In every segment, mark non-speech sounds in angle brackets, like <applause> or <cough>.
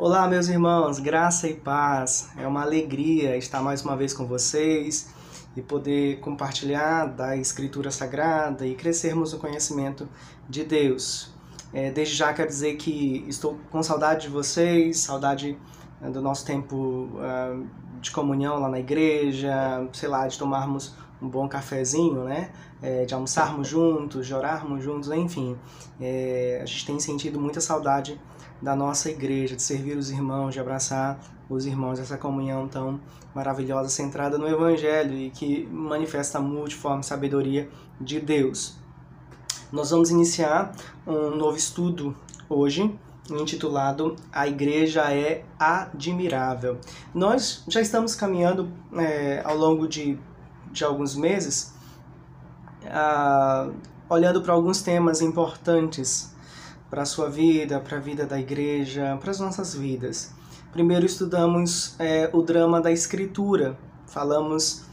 Olá, meus irmãos, graça e paz. É uma alegria estar mais uma vez com vocês e poder compartilhar da Escritura Sagrada e crescermos no conhecimento de Deus. É, desde já quero dizer que estou com saudade de vocês, saudade né, do nosso tempo uh, de comunhão lá na igreja, sei lá, de tomarmos um bom cafezinho, né? É, de almoçarmos juntos, de orarmos juntos, enfim. É, a gente tem sentido muita saudade da nossa igreja, de servir os irmãos, de abraçar os irmãos, essa comunhão tão maravilhosa, centrada no Evangelho e que manifesta a multiforme sabedoria de Deus. Nós vamos iniciar um novo estudo hoje, intitulado A Igreja é Admirável. Nós já estamos caminhando é, ao longo de de alguns meses, uh, olhando para alguns temas importantes para a sua vida, para a vida da igreja, para as nossas vidas. Primeiro estudamos é, o drama da escritura. Falamos,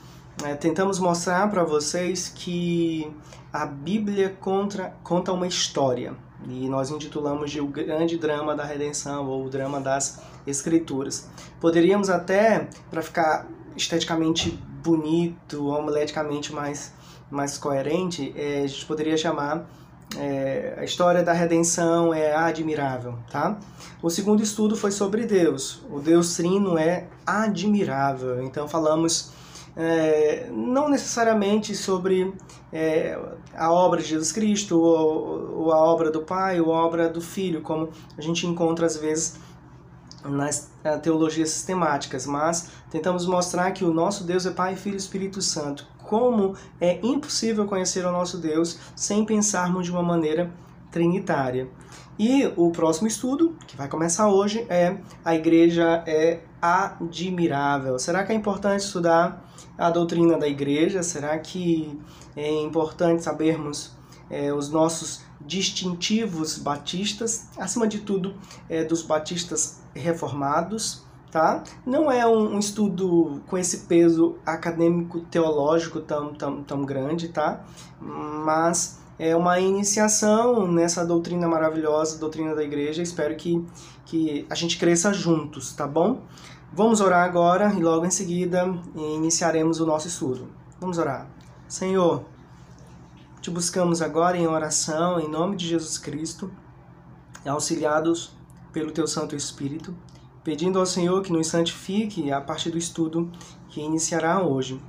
é, tentamos mostrar para vocês que a Bíblia conta, uma história. E nós intitulamos de O Grande Drama da Redenção ou o Drama das Escrituras. Poderíamos até, para ficar esteticamente bonito, homileticamente mais, mais coerente, é, a gente poderia chamar é, a história da redenção é admirável, tá? O segundo estudo foi sobre Deus. O Deus Trino é admirável. Então falamos é, não necessariamente sobre é, a obra de Jesus Cristo ou, ou, a obra do Pai ou a obra do Filho, como a gente encontra às vezes nas eh, teologias sistemáticas, mas tentamos mostrar que o nosso Deus é Pai, Filho e Espírito Santo. Como é impossível conhecer o nosso Deus sem pensarmos de uma maneira trinitária. E o próximo estudo, que vai começar hoje, é a igreja é admirável. Será que é importante estudar a doutrina da igreja? Será que é importante sabermos é, os nossos distintivos batistas, acima de tudo, é, dos batistas reformados, tá? Não é um, um, estudo com esse peso acadêmico teológico tão, tão, tão grande, tá? Mas é uma iniciação nessa doutrina maravilhosa, doutrina da igreja. Espero que, que a gente cresça juntos, tá bom? Vamos orar agora e logo em seguida iniciaremos o nosso estudo. Vamos orar. Senhor, te buscamos agora em oração, em nome de Jesus Cristo, auxiliados pelo Teu Santo Espírito, pedindo ao Senhor que nos santifique a partir do estudo que iniciará hoje.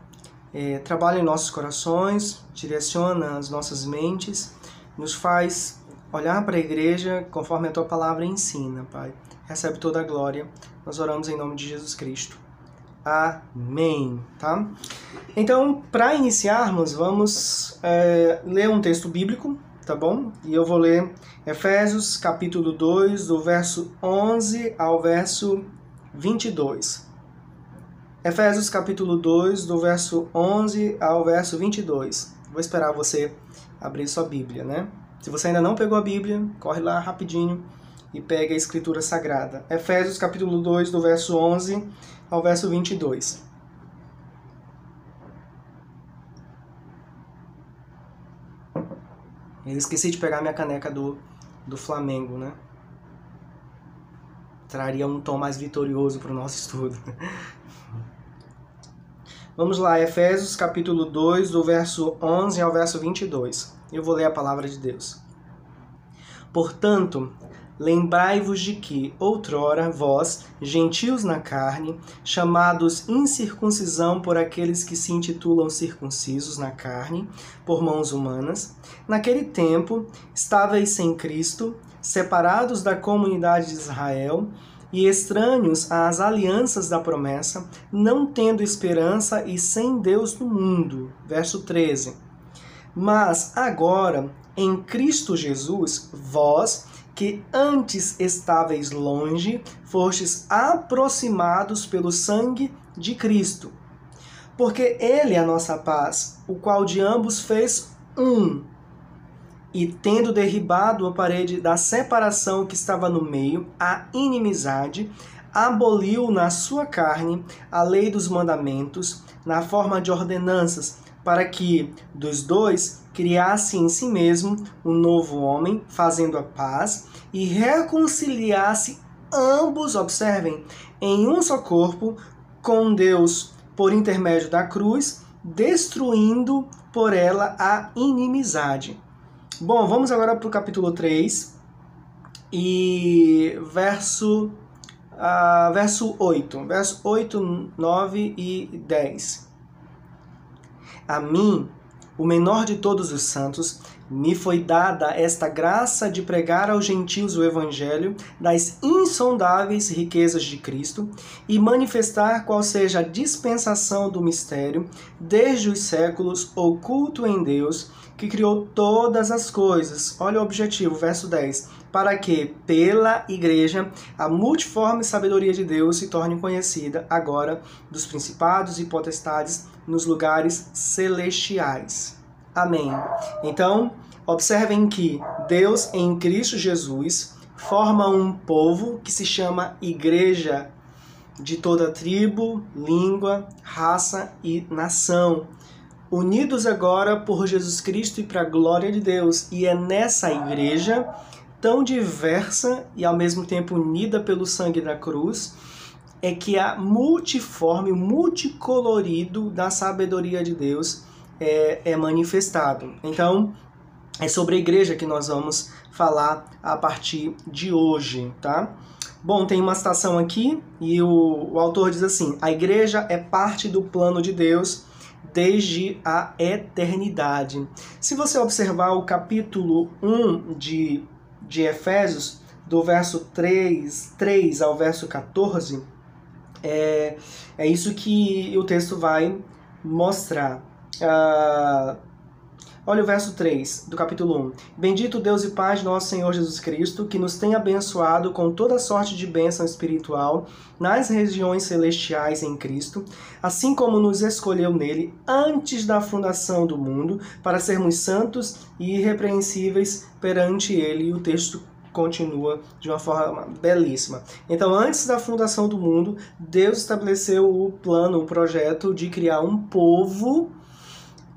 É, trabalha em nossos corações, direciona as nossas mentes, nos faz olhar para a igreja conforme a Tua palavra ensina, Pai. Recebe toda a glória. Nós oramos em nome de Jesus Cristo. Amém. Tá? Então, para iniciarmos, vamos é, ler um texto bíblico, tá bom? E eu vou ler Efésios capítulo 2, do verso 11 ao verso 22. Efésios capítulo 2, do verso 11 ao verso 22. Vou esperar você abrir sua Bíblia, né? Se você ainda não pegou a Bíblia, corre lá rapidinho e pega a Escritura Sagrada. Efésios capítulo 2, do verso 11 ao verso 22. Eu esqueci de pegar minha caneca do, do Flamengo, né? Traria um tom mais vitorioso para o nosso estudo. <laughs> Vamos lá, Efésios capítulo 2, do verso 11 ao verso 22. Eu vou ler a palavra de Deus. Portanto, Lembrai-vos de que, outrora, vós, gentios na carne, chamados incircuncisão por aqueles que se intitulam circuncisos na carne, por mãos humanas, naquele tempo estáveis sem Cristo, separados da comunidade de Israel e estranhos às alianças da promessa, não tendo esperança e sem Deus no mundo. Verso 13. Mas agora, em Cristo Jesus, vós, que antes estáveis longe, fostes aproximados pelo sangue de Cristo. Porque Ele é a nossa paz, o qual de ambos fez um. E tendo derribado a parede da separação que estava no meio, a inimizade, aboliu na sua carne a lei dos mandamentos, na forma de ordenanças, para que dos dois criasse em si mesmo um novo homem, fazendo a paz, e reconciliasse ambos, observem, em um só corpo, com Deus por intermédio da cruz, destruindo por ela a inimizade. Bom, vamos agora para o capítulo 3 e verso, uh, verso 8. Verso 8, 9 e 10. A mim, o menor de todos os santos, me foi dada esta graça de pregar aos gentios o Evangelho das insondáveis riquezas de Cristo e manifestar qual seja a dispensação do mistério, desde os séculos, oculto em Deus, que criou todas as coisas. Olha o objetivo, verso 10. Para que, pela Igreja, a multiforme sabedoria de Deus se torne conhecida agora dos principados e potestades nos lugares celestiais. Amém. Então, observem que Deus em Cristo Jesus forma um povo que se chama Igreja de toda tribo, língua, raça e nação, unidos agora por Jesus Cristo e para a glória de Deus. E é nessa igreja tão diversa e ao mesmo tempo unida pelo sangue da cruz é que a multiforme, multicolorido da sabedoria de Deus é, é manifestado. Então, é sobre a igreja que nós vamos falar a partir de hoje, tá? Bom, tem uma citação aqui e o, o autor diz assim: a igreja é parte do plano de Deus desde a eternidade. Se você observar o capítulo 1 de, de Efésios, do verso 3, 3 ao verso 14, é, é isso que o texto vai mostrar. Uh, olha o verso 3 do capítulo 1. Bendito Deus e Pai nosso Senhor Jesus Cristo, que nos tem abençoado com toda sorte de bênção espiritual nas regiões celestiais em Cristo, assim como nos escolheu nele antes da fundação do mundo, para sermos santos e irrepreensíveis perante ele. E o texto continua de uma forma belíssima. Então, antes da fundação do mundo, Deus estabeleceu o plano, o projeto de criar um povo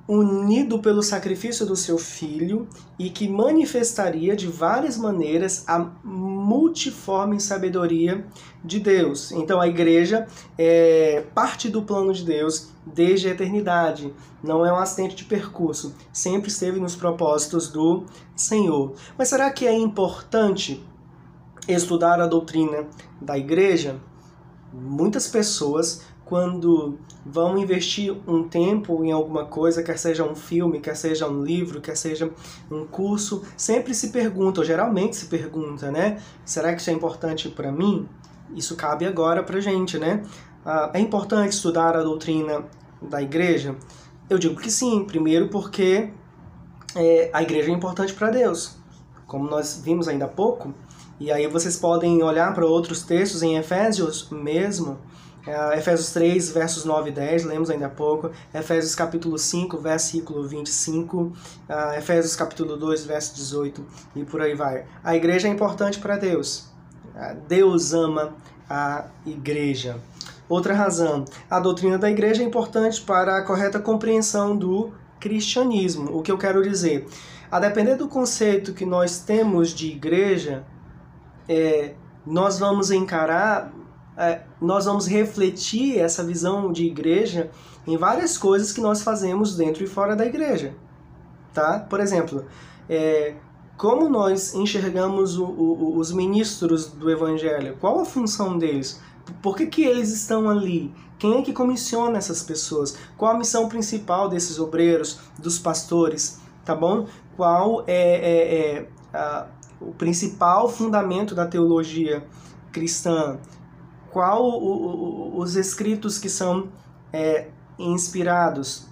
unido pelo sacrifício do seu filho e que manifestaria de várias maneiras a multiforme sabedoria de Deus. Então a igreja é parte do plano de Deus desde a eternidade, não é um acidente de percurso, sempre esteve nos propósitos do Senhor. Mas será que é importante estudar a doutrina da igreja? Muitas pessoas quando vão investir um tempo em alguma coisa, quer seja um filme, quer seja um livro, quer seja um curso, sempre se pergunta, ou geralmente se pergunta, né? Será que isso é importante para mim? Isso cabe agora para gente, né? Ah, é importante estudar a doutrina da igreja? Eu digo que sim, primeiro porque é, a igreja é importante para Deus, como nós vimos ainda há pouco, e aí vocês podem olhar para outros textos em Efésios mesmo, é, Efésios 3, versos 9 e 10, lemos ainda há pouco. Efésios capítulo 5, versículo 25. Uh, Efésios capítulo 2, verso 18 e por aí vai. A igreja é importante para Deus. Uh, Deus ama a igreja. Outra razão, a doutrina da igreja é importante para a correta compreensão do cristianismo. O que eu quero dizer? A depender do conceito que nós temos de igreja, é, nós vamos encarar nós vamos refletir essa visão de igreja em várias coisas que nós fazemos dentro e fora da igreja. Tá? Por exemplo, é, como nós enxergamos o, o, os ministros do evangelho? Qual a função deles? Por que, que eles estão ali? Quem é que comissiona essas pessoas? Qual a missão principal desses obreiros, dos pastores? Tá bom? Qual é, é, é a, o principal fundamento da teologia cristã? Qual o, o, os escritos que são é, inspirados,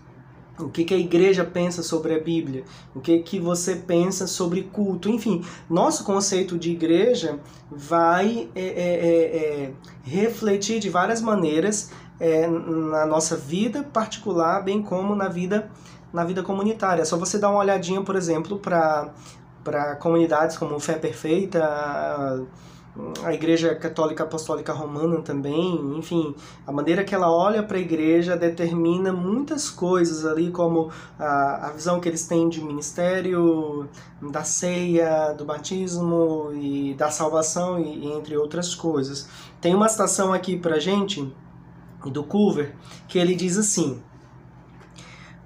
o que, que, a igreja pensa sobre a Bíblia, o que, que você pensa sobre culto, enfim, nosso conceito de igreja vai é, é, é, é refletir de várias maneiras é, na nossa vida particular, bem como na vida na vida comunitária. É só você dar uma olhadinha, por exemplo, para para comunidades como Fé Perfeita, a Igreja Católica Apostólica Romana também, enfim, a maneira que ela olha para a Igreja determina muitas coisas ali, como a, a visão que eles têm de ministério, da ceia, do batismo e da salvação, e, e entre outras coisas. Tem uma citação aqui para gente do Culver que ele diz assim: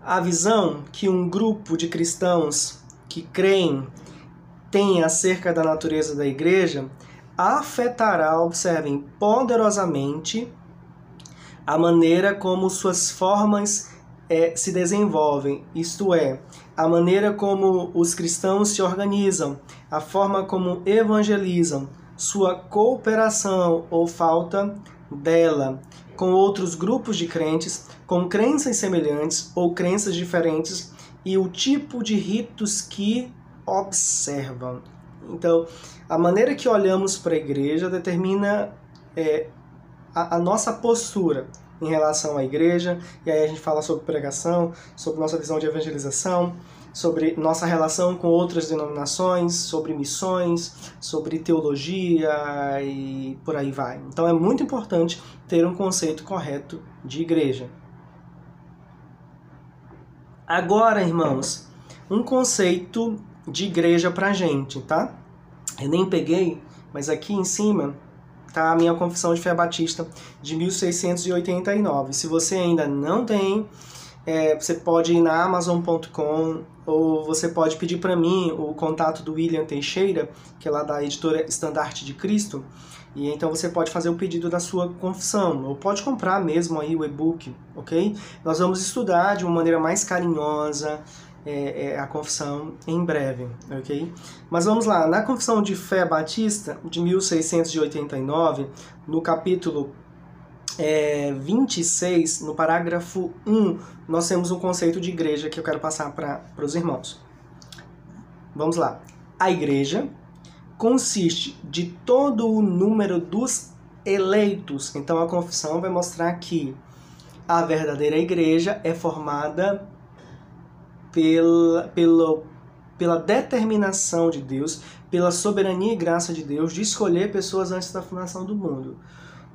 a visão que um grupo de cristãos que creem tem acerca da natureza da igreja afetará, observem, poderosamente a maneira como suas formas é, se desenvolvem, isto é, a maneira como os cristãos se organizam, a forma como evangelizam, sua cooperação ou falta dela com outros grupos de crentes, com crenças semelhantes ou crenças diferentes e o tipo de ritos que observam. Então, a maneira que olhamos para a igreja determina é, a, a, nossa postura em relação à igreja, e aí a gente fala sobre pregação, sobre nossa visão de evangelização, sobre nossa relação com outras denominações, sobre missões, sobre teologia e por aí vai. Então é muito importante ter um conceito correto de igreja. Agora, irmãos, um conceito de igreja pra gente, tá? Eu nem peguei, mas aqui em cima tá a minha confissão de fé batista de 1689. Se você ainda não tem, é, você pode ir na Amazon.com ou você pode pedir para mim o contato do William Teixeira, que é lá da editora Estandarte de Cristo, e então você pode fazer o pedido da sua confissão, ou pode comprar mesmo aí o e-book, ok? Nós vamos estudar de uma maneira mais carinhosa, é, é, a confissão em breve, ok? Mas vamos lá, na confissão de fé batista de 1689, no capítulo é, 26, no parágrafo 1, nós temos um conceito de igreja que eu quero passar para os irmãos. Vamos lá. A igreja consiste de todo o número dos eleitos. Então a confissão vai mostrar que a verdadeira igreja é formada pela, pela, pela determinação de Deus, pela soberania e graça de Deus de escolher pessoas antes da fundação do mundo.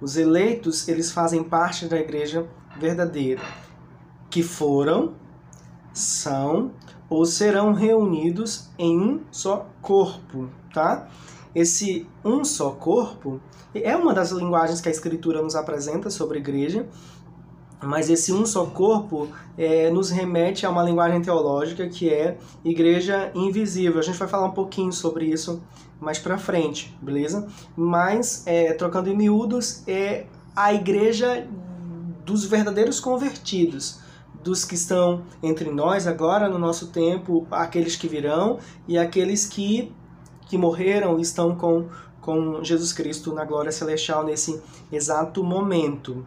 Os eleitos, eles fazem parte da igreja verdadeira, que foram, são ou serão reunidos em um só corpo, tá? Esse um só corpo é uma das linguagens que a Escritura nos apresenta sobre a igreja, mas esse um só corpo é, nos remete a uma linguagem teológica que é igreja invisível. A gente vai falar um pouquinho sobre isso mais para frente, beleza? Mas, é, trocando em miúdos, é a igreja dos verdadeiros convertidos, dos que estão entre nós agora, no nosso tempo, aqueles que virão e aqueles que, que morreram e estão com, com Jesus Cristo na glória celestial nesse exato momento.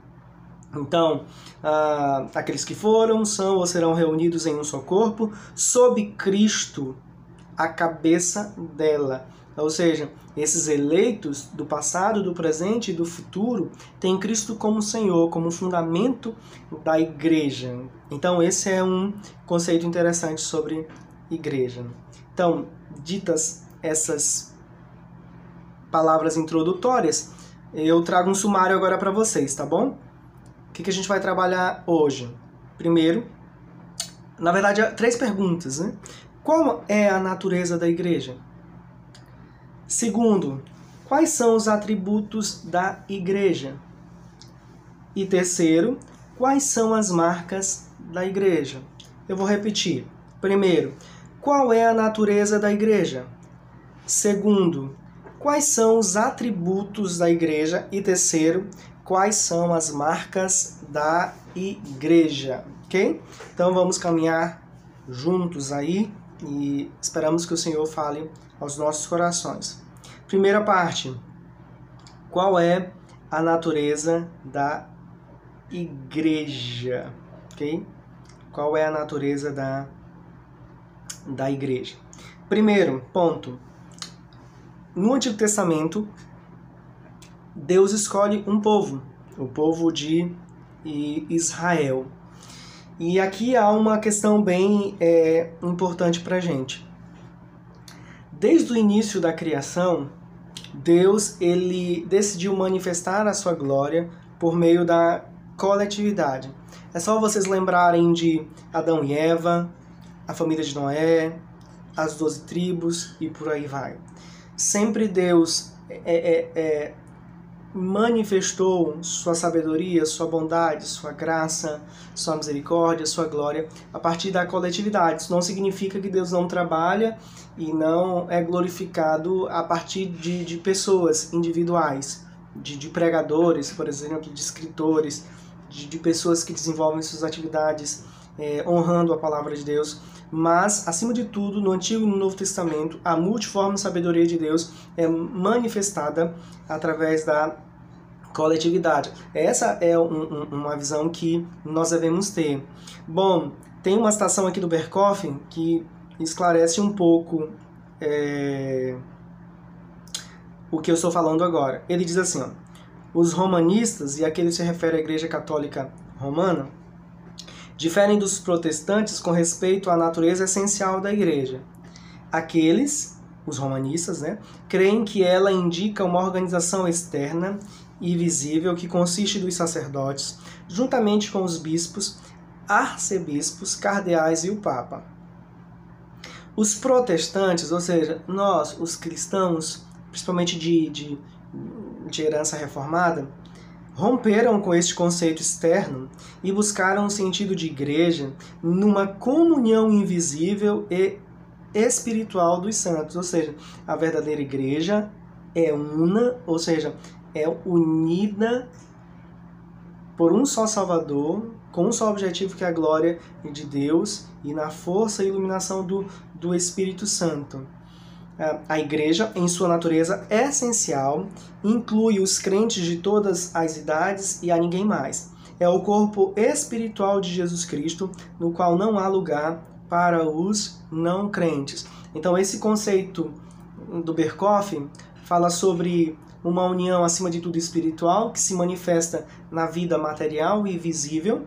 Então, ah, aqueles que foram, são ou serão reunidos em um só corpo, sob Cristo, a cabeça dela. Ou seja, esses eleitos do passado, do presente e do futuro têm Cristo como Senhor, como fundamento da igreja. Então, esse é um conceito interessante sobre igreja. Então, ditas essas palavras introdutórias, eu trago um sumário agora para vocês, tá bom? O que, que a gente vai trabalhar hoje? Primeiro, na verdade, três perguntas. Né? Qual é a natureza da igreja? Segundo, quais são os atributos da igreja? E terceiro, quais são as marcas da igreja? Eu vou repetir. Primeiro, qual é a natureza da igreja? Segundo, quais são os atributos da igreja? E terceiro, quais são as marcas da igreja, ok? Então vamos caminhar juntos aí e esperamos que o Senhor fale aos nossos corações. Primeira parte: qual é a natureza da igreja, ok? Qual é a natureza da, da igreja? Primeiro ponto: no Antigo Testamento, Deus escolhe um povo, o povo de Israel. E aqui há uma questão bem é, importante para a gente. Desde o início da criação, Deus ele decidiu manifestar a sua glória por meio da coletividade. É só vocês lembrarem de Adão e Eva, a família de Noé, as doze tribos e por aí vai. Sempre Deus é, é, é, manifestou sua sabedoria, sua bondade, sua graça, sua misericórdia, sua glória a partir da coletividade. Isso não significa que Deus não trabalha e não é glorificado a partir de, de pessoas individuais, de, de pregadores, por exemplo, de escritores, de, de pessoas que desenvolvem suas atividades é, honrando a palavra de Deus. Mas, acima de tudo, no Antigo e no Novo Testamento, a multiforme sabedoria de Deus é manifestada através da coletividade. Essa é um, um, uma visão que nós devemos ter. Bom, tem uma citação aqui do Berkoff que esclarece um pouco é, o que eu estou falando agora. Ele diz assim, ó, os romanistas, e aqui ele se refere à Igreja Católica Romana, diferem dos protestantes com respeito à natureza essencial da igreja. Aqueles, os romanistas, né, creem que ela indica uma organização externa e visível que consiste dos sacerdotes, juntamente com os bispos, arcebispos, cardeais e o papa. Os protestantes, ou seja, nós, os cristãos, principalmente de, de, de herança reformada, romperam com este conceito externo e buscaram o sentido de igreja numa comunhão invisível e espiritual dos santos, ou seja, a verdadeira igreja é una, ou seja, é unida por um só Salvador, com um só objetivo que é a glória de Deus e na força e iluminação do, do Espírito Santo. A igreja, em sua natureza essencial, inclui os crentes de todas as idades e a ninguém mais. É o corpo espiritual de Jesus Cristo, no qual não há lugar para os não crentes. Então, esse conceito do Berkoff fala sobre uma união, acima de tudo, espiritual, que se manifesta na vida material e visível.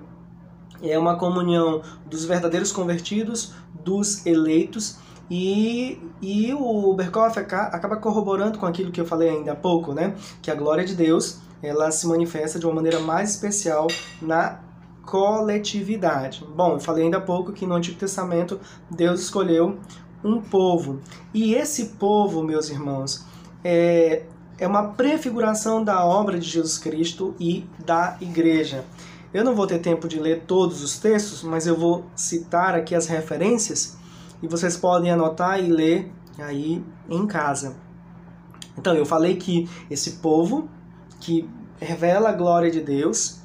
É uma comunhão dos verdadeiros convertidos, dos eleitos e, e o Berkoff acaba corroborando com aquilo que eu falei ainda há pouco, né? Que a glória de Deus ela se manifesta de uma maneira mais especial na coletividade. Bom, eu falei ainda há pouco que no Antigo Testamento Deus escolheu um povo. E esse povo, meus irmãos, é, é uma prefiguração da obra de Jesus Cristo e da igreja. Eu não vou ter tempo de ler todos os textos, mas eu vou citar aqui as referências e vocês podem anotar e ler aí em casa. Então, eu falei que esse povo que revela a glória de Deus,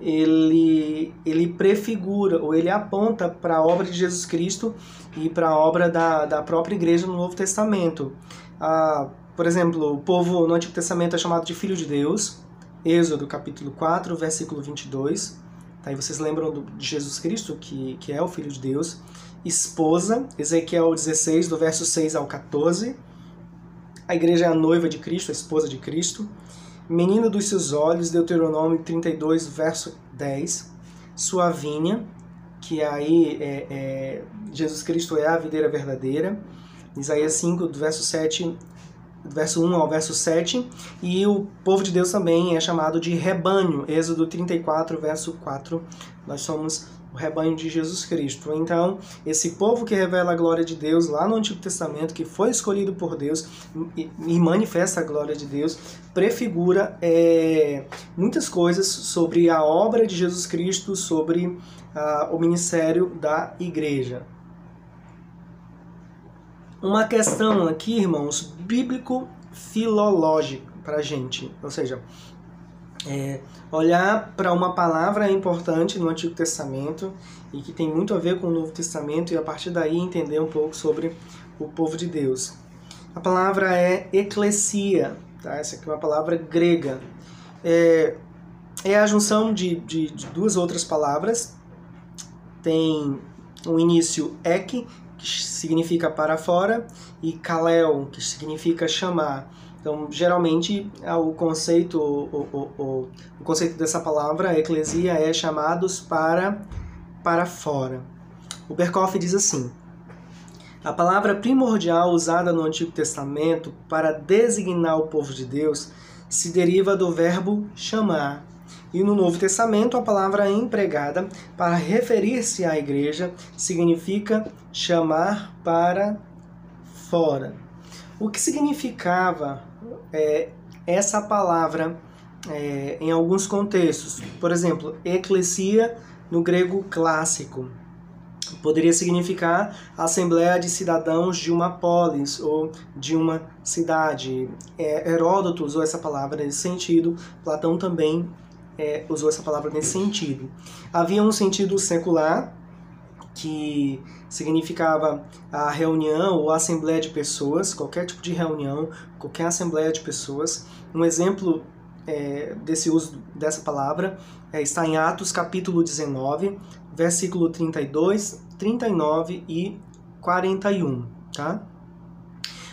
ele, ele prefigura ou ele aponta para a obra de Jesus Cristo e para a obra da, da própria igreja no Novo Testamento. Ah, por exemplo, o povo no Antigo Testamento é chamado de filho de Deus, Êxodo capítulo 4, versículo 22. Tá, aí vocês lembram do, de Jesus Cristo, que, que é o Filho de Deus esposa, Ezequiel 16, do verso 6 ao 14. A igreja é a noiva de Cristo, a esposa de Cristo. Menino dos seus olhos, Deuteronômio 32, verso 10. Sua vinha, que aí é, é, Jesus Cristo é a videira verdadeira. Isaías 5, do verso 7 do verso 1 ao verso 7, e o povo de Deus também é chamado de rebanho, Êxodo 34, verso 4. Nós somos o rebanho de Jesus Cristo. Então, esse povo que revela a glória de Deus lá no Antigo Testamento, que foi escolhido por Deus e, manifesta a glória de Deus, prefigura é, muitas coisas sobre a obra de Jesus Cristo, sobre ah, o ministério da igreja. Uma questão aqui, irmãos, bíblico-filológico para gente. Ou seja, é, olhar para uma palavra importante no Antigo Testamento e que tem muito a ver com o Novo Testamento e a partir daí entender um pouco sobre o povo de Deus. A palavra é eclesia, tá? essa aqui é uma palavra grega. É, é a junção de, de, de duas outras palavras. Tem o início ek, que significa para fora, e kalel, que significa chamar. Então, geralmente, é o conceito, o, o, o, o conceito dessa palavra, eclesia, é chamados para, para fora. O Berkoff diz assim, A palavra primordial usada no Antigo Testamento para designar o povo de Deus se deriva do verbo chamar. E no Novo Testamento, a palavra empregada para referir-se à igreja significa chamar para fora. O que significava é, essa palavra é, em alguns contextos? Por exemplo, eclesia no grego clássico poderia significar assembleia de cidadãos de uma polis ou de uma cidade. É, Heródoto usou essa palavra nesse sentido, Platão também é, usou essa palavra nesse sentido. Havia um sentido secular, que significava a reunião ou assembleia de pessoas, qualquer tipo de reunião, qualquer assembleia de pessoas. Um exemplo é, desse uso dessa palavra é, está em Atos capítulo 19, versículo 32, 39 e 41, tá?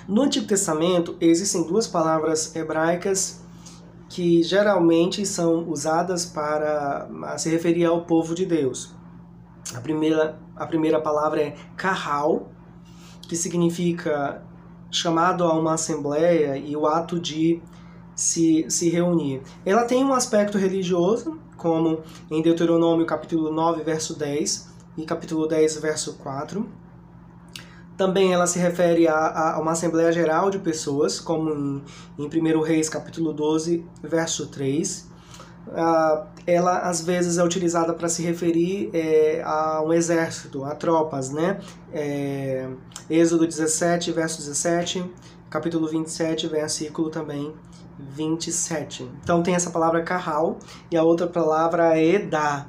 No Antigo Testamento existem duas palavras hebraicas que geralmente são usadas para se referir ao povo de Deus. A primeira, a primeira palavra é kahal, que significa chamado a uma assembleia e o ato de se, se reunir. Ela tem um aspecto religioso, como em Deuteronômio capítulo 9, verso 10 e capítulo 10, verso 4. Também ela se refere a, a uma Assembleia Geral de pessoas, como em, em 1 Reis capítulo 12, verso 3. Uh, ela às vezes é utilizada para se referir é, a um exército, a tropas, né? É, Êxodo 17, verso 17, capítulo 27, versículo também 27. Então tem essa palavra carral e a outra palavra é edá.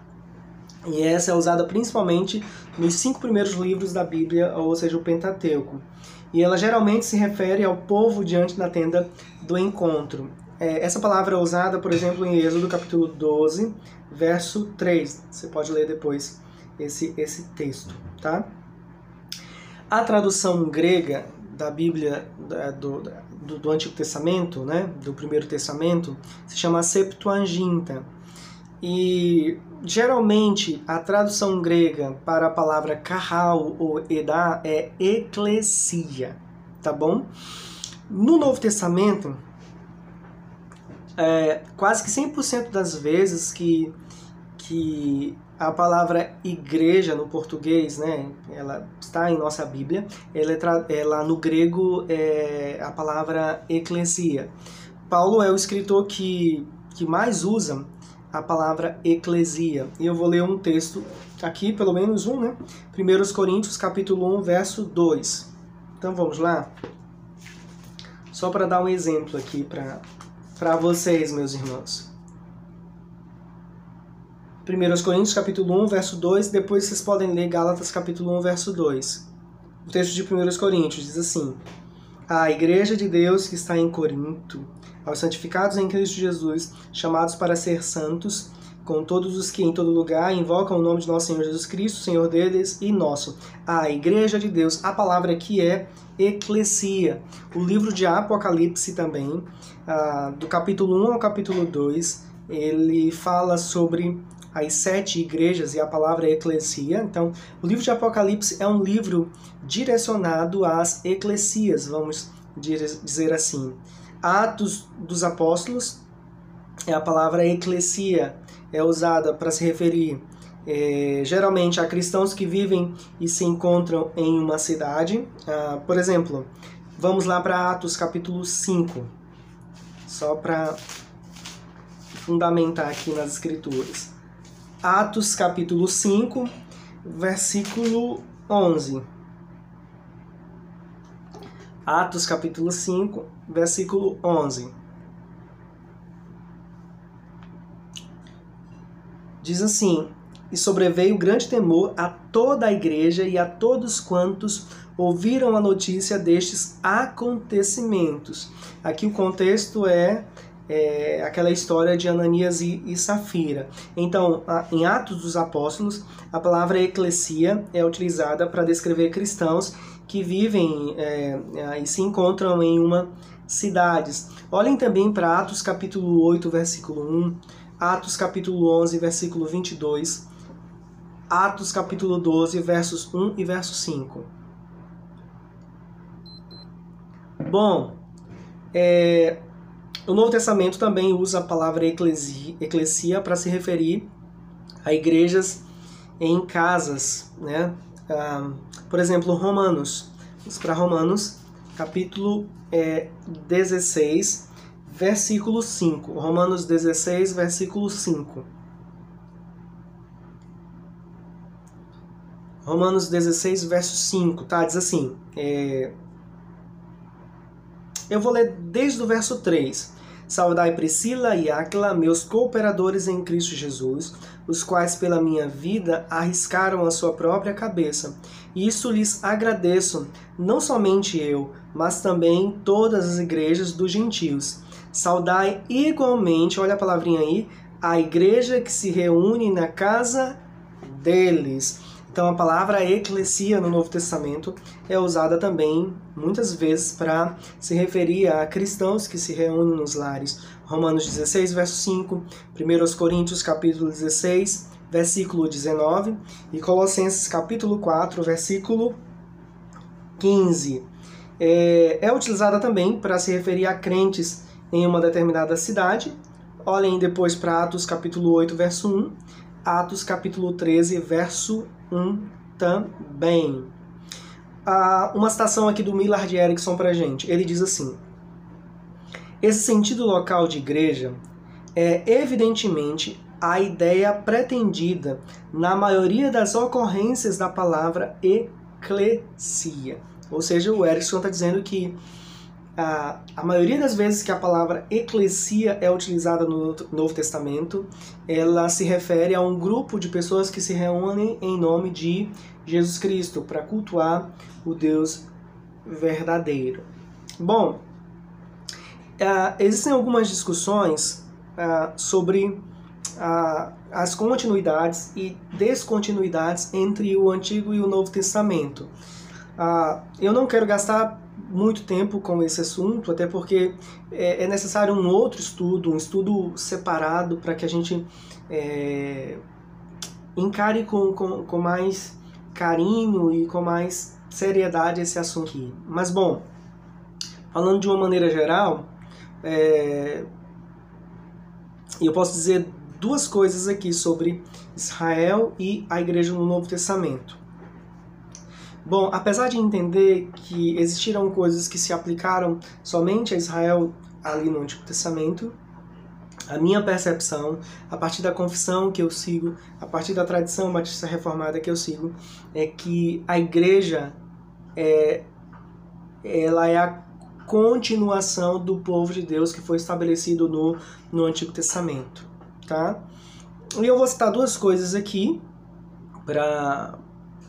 E essa é usada principalmente nos cinco primeiros livros da Bíblia, ou seja, o Pentateuco. E ela geralmente se refere ao povo diante da tenda do encontro. É, essa palavra é usada, por exemplo, em Êxodo capítulo 12, verso 3. Você pode ler depois esse, esse texto, tá? A tradução grega da Bíblia do, do, do, Antigo Testamento, né, do Primeiro Testamento, se chama Septuaginta. E geralmente a tradução grega para a palavra carral ou edá é eclesia, tá bom? No Novo Testamento, é, quase que 100% das vezes que, que a palavra igreja no português, né, ela está em nossa Bíblia, ela, é ela no grego é a palavra eclesia. Paulo é o escritor que, que mais usa a palavra eclesia. E eu vou ler um texto aqui, pelo menos um, né? 1 Coríntios capítulo 1, verso 2. Então vamos lá? Só para dar um exemplo aqui para vocês, meus irmãos. 1 Coríntios capítulo 1, verso 2, depois vocês podem ler Gálatas capítulo 1, verso 2. O texto de 1 Coríntios diz assim: A igreja de Deus que está em Corinto, aos santificados em Cristo Jesus, chamados para ser santos, com todos os que em todo lugar invocam o nome de nosso Senhor Jesus Cristo, Senhor deles e nosso. A igreja de Deus, a palavra aqui é eclesia. O livro de Apocalipse também, ah, do capítulo 1 ao capítulo 2, ele fala sobre as sete igrejas e a palavra eclesia. Então, o livro de Apocalipse é um livro direcionado às eclesias, vamos dizer assim. Atos dos Apóstolos é a palavra eclesia, é usada para se referir é, geralmente a cristãos que vivem e se encontram em uma cidade. Ah, por exemplo, vamos lá para Atos capítulo 5, só para fundamentar aqui nas escrituras. Atos capítulo 5, versículo 11. Atos capítulo 5, versículo 11. Diz assim: E sobreveio grande temor a toda a igreja e a todos quantos ouviram a notícia destes acontecimentos. Aqui o contexto é é, aquela história de Ananias e, e Safira. Então, a, em Atos dos Apóstolos, a palavra eclesia é utilizada para descrever cristãos que vivem é, é, e se encontram em uma cidades. Olhem também para Atos capítulo 8, versículo 1, Atos capítulo 11, versículo 22, Atos capítulo 12, versos 1 e verso 5. Bom, é, o Novo Testamento também usa a palavra eclesia, eclesia para se referir a igrejas em casas, né? Ah, por exemplo, Romanos. Para Romanos, capítulo é, 16, versículo 5. Romanos 16, versículo 5. Romanos 16, verso 5, tá? Diz assim, é... eu vou ler desde o verso 3. Saudai Priscila e Áquila, meus cooperadores em Cristo Jesus, os quais pela minha vida arriscaram a sua própria cabeça. E isso lhes agradeço, não somente eu, mas também todas as igrejas dos gentios. Saudai igualmente, olha a palavrinha aí, a igreja que se reúne na casa deles. Então a palavra eclesia no Novo Testamento é usada também muitas vezes para se referir a cristãos que se reúnem nos lares. Romanos 16, verso 5, 1 Coríntios capítulo 16, versículo 19 e Colossenses capítulo 4, versículo 15. É, é utilizada também para se referir a crentes em uma determinada cidade. Olhem depois para Atos capítulo 8, verso 1, Atos capítulo 13, verso 1 também. Ah, uma citação aqui do Millard Erickson para gente. Ele diz assim: Esse sentido local de igreja é evidentemente a ideia pretendida na maioria das ocorrências da palavra eclesia. Ou seja, o Erickson está dizendo que a, a maioria das vezes que a palavra eclesia é utilizada no Novo Testamento, ela se refere a um grupo de pessoas que se reúnem em nome de Jesus Cristo para cultuar o Deus verdadeiro. Bom, uh, existem algumas discussões uh, sobre uh, as continuidades e descontinuidades entre o Antigo e o Novo Testamento. eu não quero gastar muito tempo com esse assunto, até porque é, é necessário um outro estudo, um estudo separado para que a gente é, encare com, com, com mais carinho e com mais seriedade esse assunto aqui. Mas bom, falando de uma maneira geral, é, eu posso dizer duas coisas aqui sobre Israel e a igreja no Novo Testamento. Bom, apesar de entender que existiram coisas que se aplicaram somente a Israel ali no Antigo Testamento, a minha percepção, a partir da confissão que eu sigo, a partir da tradição batista reformada que eu sigo, é que a igreja é, ela é a continuação do povo de Deus que foi estabelecido no, no Antigo Testamento, tá? E eu vou citar duas coisas aqui para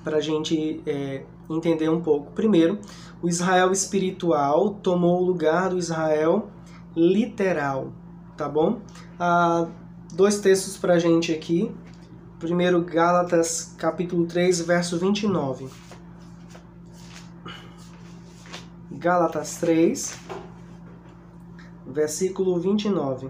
para a gente é, entender um pouco. Primeiro, o Israel espiritual tomou o lugar do Israel literal, tá bom? Ah, dois textos para a gente aqui. Primeiro, Gálatas capítulo 3, verso 29. Gálatas 3, versículo 29.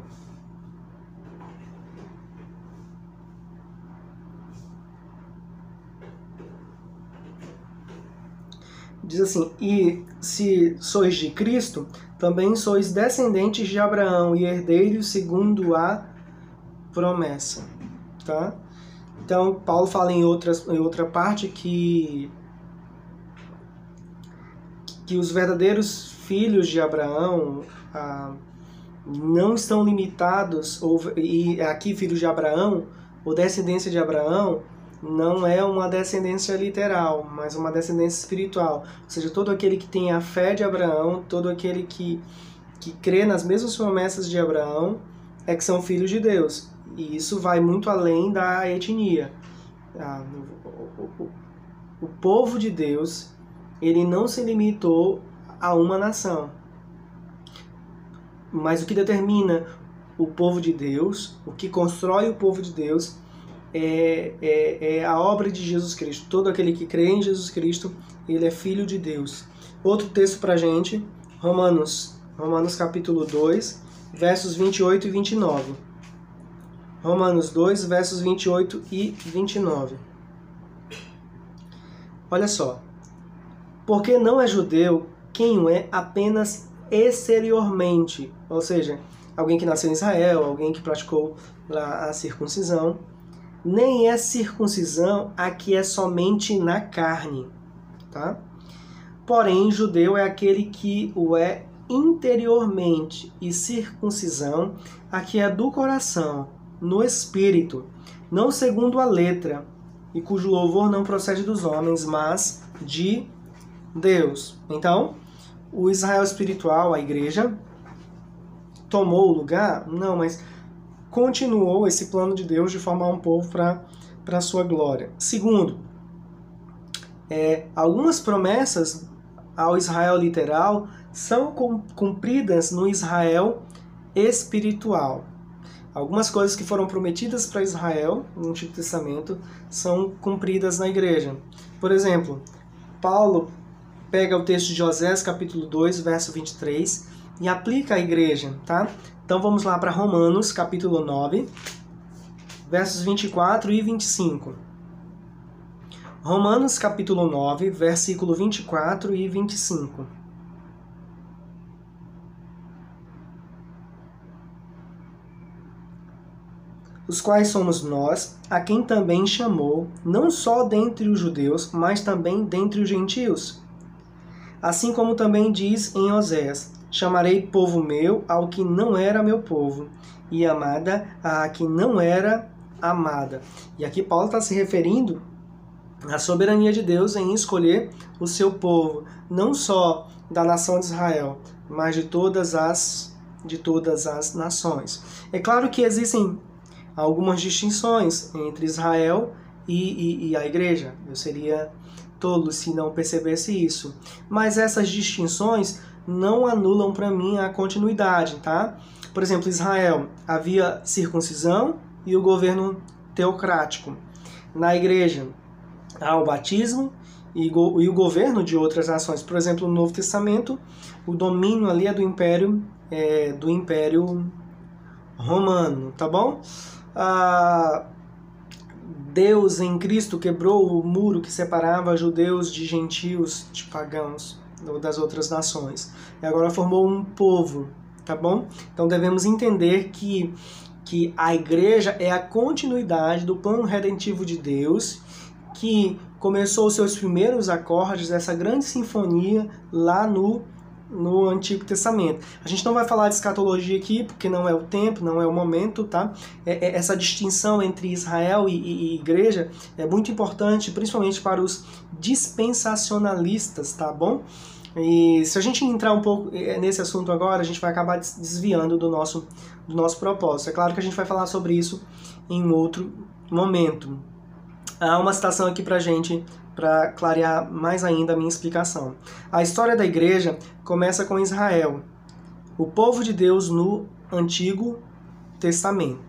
Diz assim: E se sois de Cristo, também sois descendentes de Abraão e herdeiros segundo a promessa. Tá? Então, Paulo fala em, outras, em outra parte que, que os verdadeiros filhos de Abraão ah, não estão limitados, ou, e aqui filhos de Abraão, ou descendência de Abraão, não é uma descendência literal, mas uma descendência espiritual. Ou seja, todo aquele que tem a fé de Abraão, todo aquele que, que crê nas mesmas promessas de Abraão, é que são filhos de Deus. E isso vai muito além da etnia. Ah, o, povo de Deus, ele não se limitou a uma nação. Mas o que determina o povo de Deus, o que constrói o povo de Deus, é, é, é a obra de Jesus Cristo. Todo aquele que crê em Jesus Cristo, ele é filho de Deus. Outro texto para gente, Romanos, Romanos capítulo 2, versos 28 e 29. Romanos 2, versos 28 e 29. Olha só. Porque não é judeu quem o é apenas exteriormente, ou seja, alguém que nasceu em Israel, alguém que praticou a circuncisão, nem é circuncisão a que é somente na carne, tá? Porém, judeu é aquele que o é interiormente, e circuncisão a que é do coração, no espírito, não segundo a letra, e cujo louvor não procede dos homens, mas de Deus. Então, o Israel espiritual, a igreja, tomou o lugar? Não, mas continuou esse plano de Deus de formar um povo para a sua glória. Segundo, é, algumas promessas ao Israel literal são cumpridas no Israel espiritual. Algumas coisas que foram prometidas para Israel no Antigo Testamento são cumpridas na igreja. Por exemplo, Paulo pega o texto de José, capítulo 2, verso 23, e aplica à igreja, tá? Então vamos lá para Romanos, capítulo 9, versos 24 e 25. Romanos, capítulo 9, versículo 24 e 25. os quais somos nós, a quem também chamou, não só dentre os judeus, mas também dentre os gentios. Assim como também diz em Oséias: Chamarei povo meu ao que não era meu povo, e amada a que não era amada. E aqui Paulo está se referindo à soberania de Deus em escolher o seu povo, não só da nação de Israel, mas de todas as de todas as nações. É claro que existem algumas distinções entre Israel e, e, e a igreja. Eu seria tolo se não percebesse isso. Mas essas distinções não anulam para mim a continuidade, tá? Por exemplo, Israel havia circuncisão e o governo teocrático. Na igreja há o batismo e, o governo de outras nações. Por exemplo, no Novo Testamento, o domínio ali é do Império é, do Império Romano, tá bom? ah, Deus em Cristo quebrou o muro que separava judeus de gentios, de pagãos, das outras nações. E agora formou um povo, tá bom? Então devemos entender que, que a igreja é a continuidade do plano redentivo de Deus, que começou os seus primeiros acordes dessa grande sinfonia lá no no Antigo Testamento. A gente não vai falar de escatologia aqui, porque não é o tempo, não é o momento, tá? É, é, essa distinção entre Israel e, e, e, igreja é muito importante, principalmente para os dispensacionalistas, tá bom? E se a gente entrar um pouco é, nesse assunto agora, a gente vai acabar desviando do nosso, do nosso propósito. É claro que a gente vai falar sobre isso em outro momento. Há uma citação aqui pra gente para clarear mais ainda a minha explicação. A história da igreja começa com Israel, o povo de Deus no Antigo Testamento,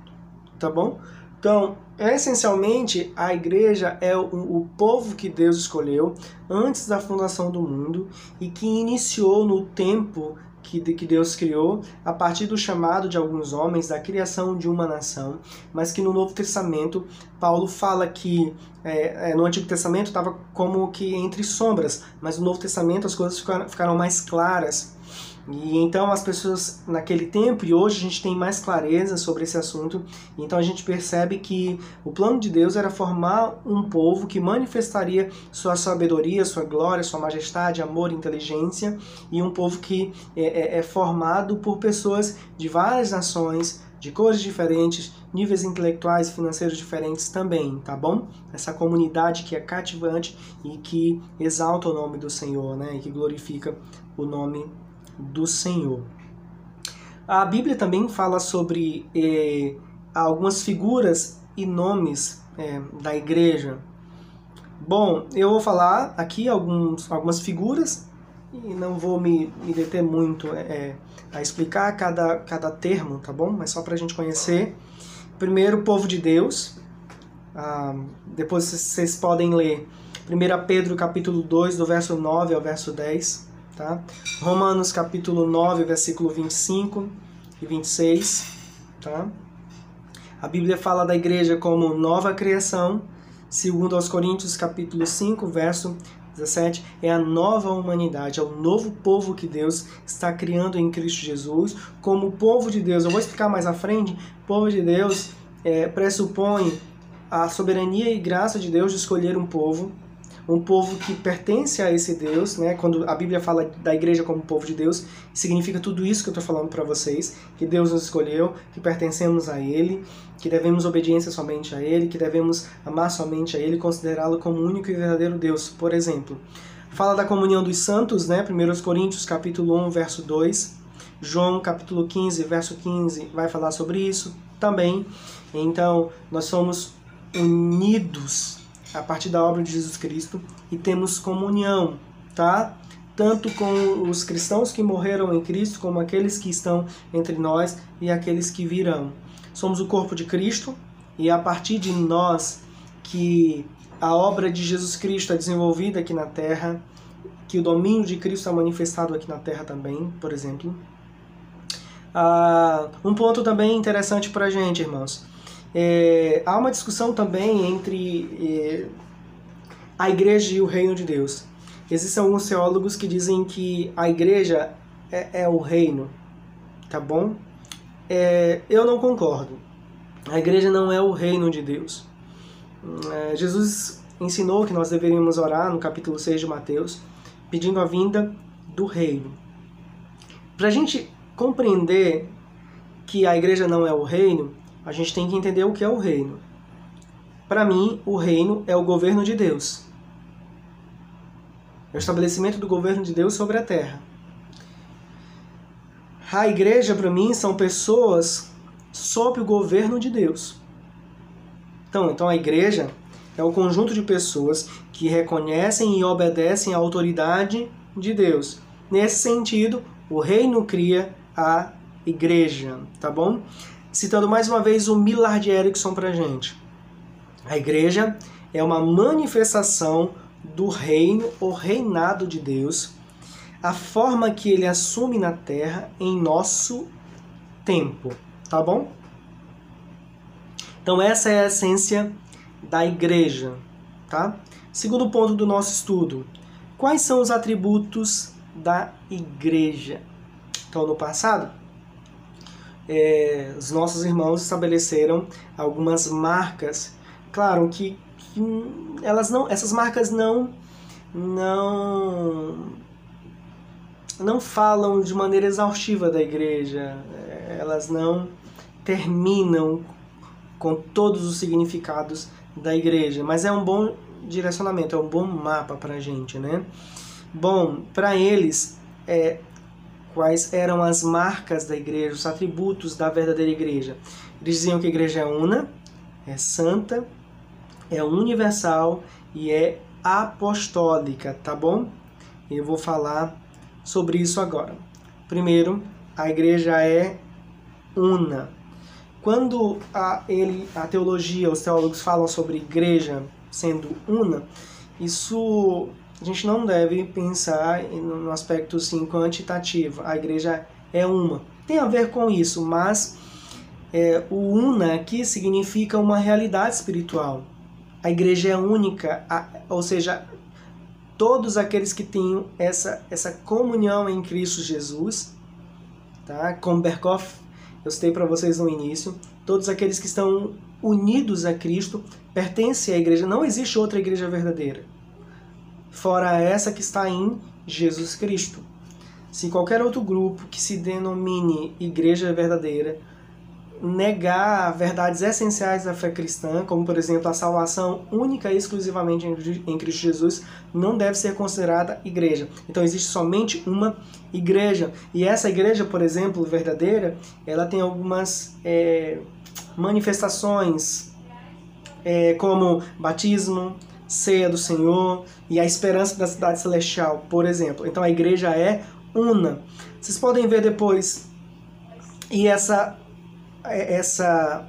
tá bom? Então, essencialmente, a igreja é o, o, povo que Deus escolheu antes da fundação do mundo e que iniciou no tempo que, que Deus criou a partir do chamado de alguns homens da criação de uma nação, mas que no Novo Testamento Paulo fala que é, é, no Antigo Testamento estava como que entre sombras, mas no Novo Testamento as coisas ficaram, ficaram mais claras e então as pessoas naquele tempo e hoje a gente tem mais clareza sobre esse assunto. Então a gente percebe que o plano de Deus era formar um povo que manifestaria sua sabedoria, sua glória, sua majestade, amor, inteligência e um povo que é, é, é formado por pessoas de várias nações, de cores diferentes, níveis intelectuais e financeiros diferentes também, tá bom? Essa comunidade que é cativante e que exalta o nome do Senhor, né? E que glorifica o nome do Senhor. A Bíblia também fala sobre eh, algumas figuras e nomes eh, da igreja. Bom, eu vou falar aqui alguns, algumas figuras e não vou me, me deter muito é, a explicar cada, cada termo, tá bom? Mas só para a gente conhecer. Primeiro, o povo de Deus. Ah, depois vocês podem ler 1 Pedro capítulo 2, do verso 9 ao verso 10. Tá? Romanos capítulo 9, versículo 25 e 26. Tá? A Bíblia fala da igreja como nova criação, segundo aos Coríntios capítulo 5, verso 17 é a nova humanidade, é o novo povo que Deus está criando em Cristo Jesus como povo de Deus. Eu vou explicar mais à frente. Povo de Deus é, pressupõe a soberania e graça de Deus de escolher um povo um povo que pertence a esse Deus, né? Quando a Bíblia fala da igreja como povo de Deus, significa tudo isso que eu estou falando para vocês, que Deus nos escolheu, que pertencemos a Ele, que devemos obediência somente a Ele, que devemos amar somente a Ele, considerá-lo como único e verdadeiro Deus. Por exemplo, fala da comunhão dos santos, né? 1 Coríntios capítulo 1, verso 2, João capítulo 15, verso 15, vai falar sobre isso também. Então, nós somos unidos a partir da obra de Jesus Cristo e temos comunhão, tá? Tanto com os cristãos que morreram em Cristo, como aqueles que estão entre nós e aqueles que virão. Somos o corpo de Cristo e é a partir de nós que a obra de Jesus Cristo é desenvolvida aqui na terra, que o domínio de Cristo é manifestado aqui na terra também, por exemplo. Ah, um ponto também interessante para a gente, irmãos, é, há uma discussão também entre é, a igreja e o reino de Deus. Existem alguns teólogos que dizem que a igreja é, é o reino, tá bom? É, eu não concordo. A igreja não é o reino de Deus. É, Jesus ensinou que nós deveríamos orar no capítulo 6 de Mateus, pedindo a vinda do reino. Para a gente compreender que a igreja não é o reino, a gente tem que entender o que é o reino. Para mim, o reino é o governo de Deus. É o estabelecimento do governo de Deus sobre a terra. A igreja, para mim, são pessoas sob o governo de Deus. Então, então a igreja é o conjunto de pessoas que reconhecem e obedecem à autoridade de Deus. Nesse sentido, o reino cria a igreja, tá bom? Citando mais uma vez o Millard Erickson para gente. A igreja é uma manifestação do reino ou reinado de Deus, a forma que ele assume na terra em nosso tempo, tá bom? Então essa é a essência da igreja, tá? Segundo ponto do nosso estudo, quais são os atributos da igreja? Então no passado é, os nossos irmãos estabeleceram algumas marcas. Claro que, que elas não, essas marcas não, não, não falam de maneira exaustiva da igreja. É, elas não terminam com todos os significados da igreja, mas é um bom direcionamento, é um bom mapa para a gente, né? Bom, para eles, é, quais eram as marcas da igreja, os atributos da verdadeira igreja. Eles diziam que a igreja é una, é santa, é universal e é apostólica, tá bom? Eu vou falar sobre isso agora. Primeiro, a igreja é una. Quando a, ele, a teologia, os teólogos falam sobre igreja sendo una, isso a gente não deve pensar no aspecto assim, quantitativo. A igreja é uma. Tem a ver com isso, mas é, o una aqui significa uma realidade espiritual. A igreja é única, a, ou seja, todos aqueles que têm essa, essa comunhão em Cristo Jesus, tá? como Berkoff, eu citei para vocês no início, todos aqueles que estão unidos a Cristo pertencem à igreja. Não existe outra igreja verdadeira fora essa que está em Jesus Cristo. Se qualquer outro grupo que se denomine igreja verdadeira negar verdades essenciais da fé cristã, como por exemplo a salvação única e exclusivamente em Cristo Jesus, não deve ser considerada igreja. Então existe somente uma igreja. E essa igreja, por exemplo, verdadeira, ela tem algumas é, manifestações, é, como batismo, ceia do Senhor e a esperança da cidade celestial, por exemplo. Então a igreja é una. Vocês podem ver depois e essa essa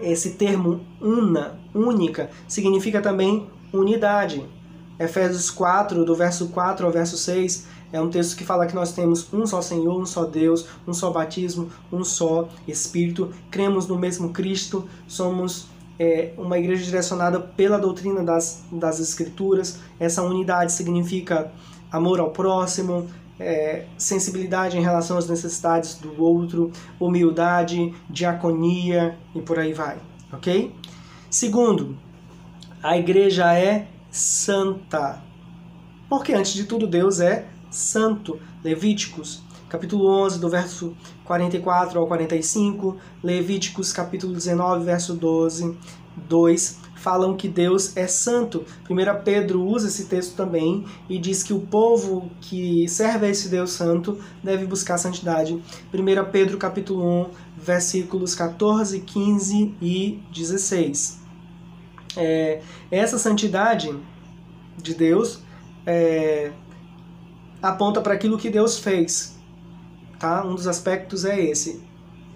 esse termo una, única, significa também unidade. Efésios 4, do verso 4 ao verso 6, é um texto que fala que nós temos um só Senhor, um só Deus, um só batismo, um só Espírito, cremos no mesmo Cristo, somos é uma igreja direcionada pela doutrina das, das Escrituras. Essa unidade significa amor ao próximo, é, sensibilidade em relação às necessidades do outro, humildade, diaconia e por aí vai, ok? Segundo, a igreja é santa. Porque antes de tudo Deus é santo. Levíticos capítulo 11, do verso 44 ao 45, Levíticos capítulo 19, verso 12, 2, falam que Deus é santo. 1 Pedro usa esse texto também e diz que o povo que serve a esse Deus santo deve buscar santidade. 1 Pedro capítulo 1, versículos 14, 15 e 16. É, essa santidade de Deus é, aponta para aquilo que Deus fez. Tá? Um dos aspectos é esse.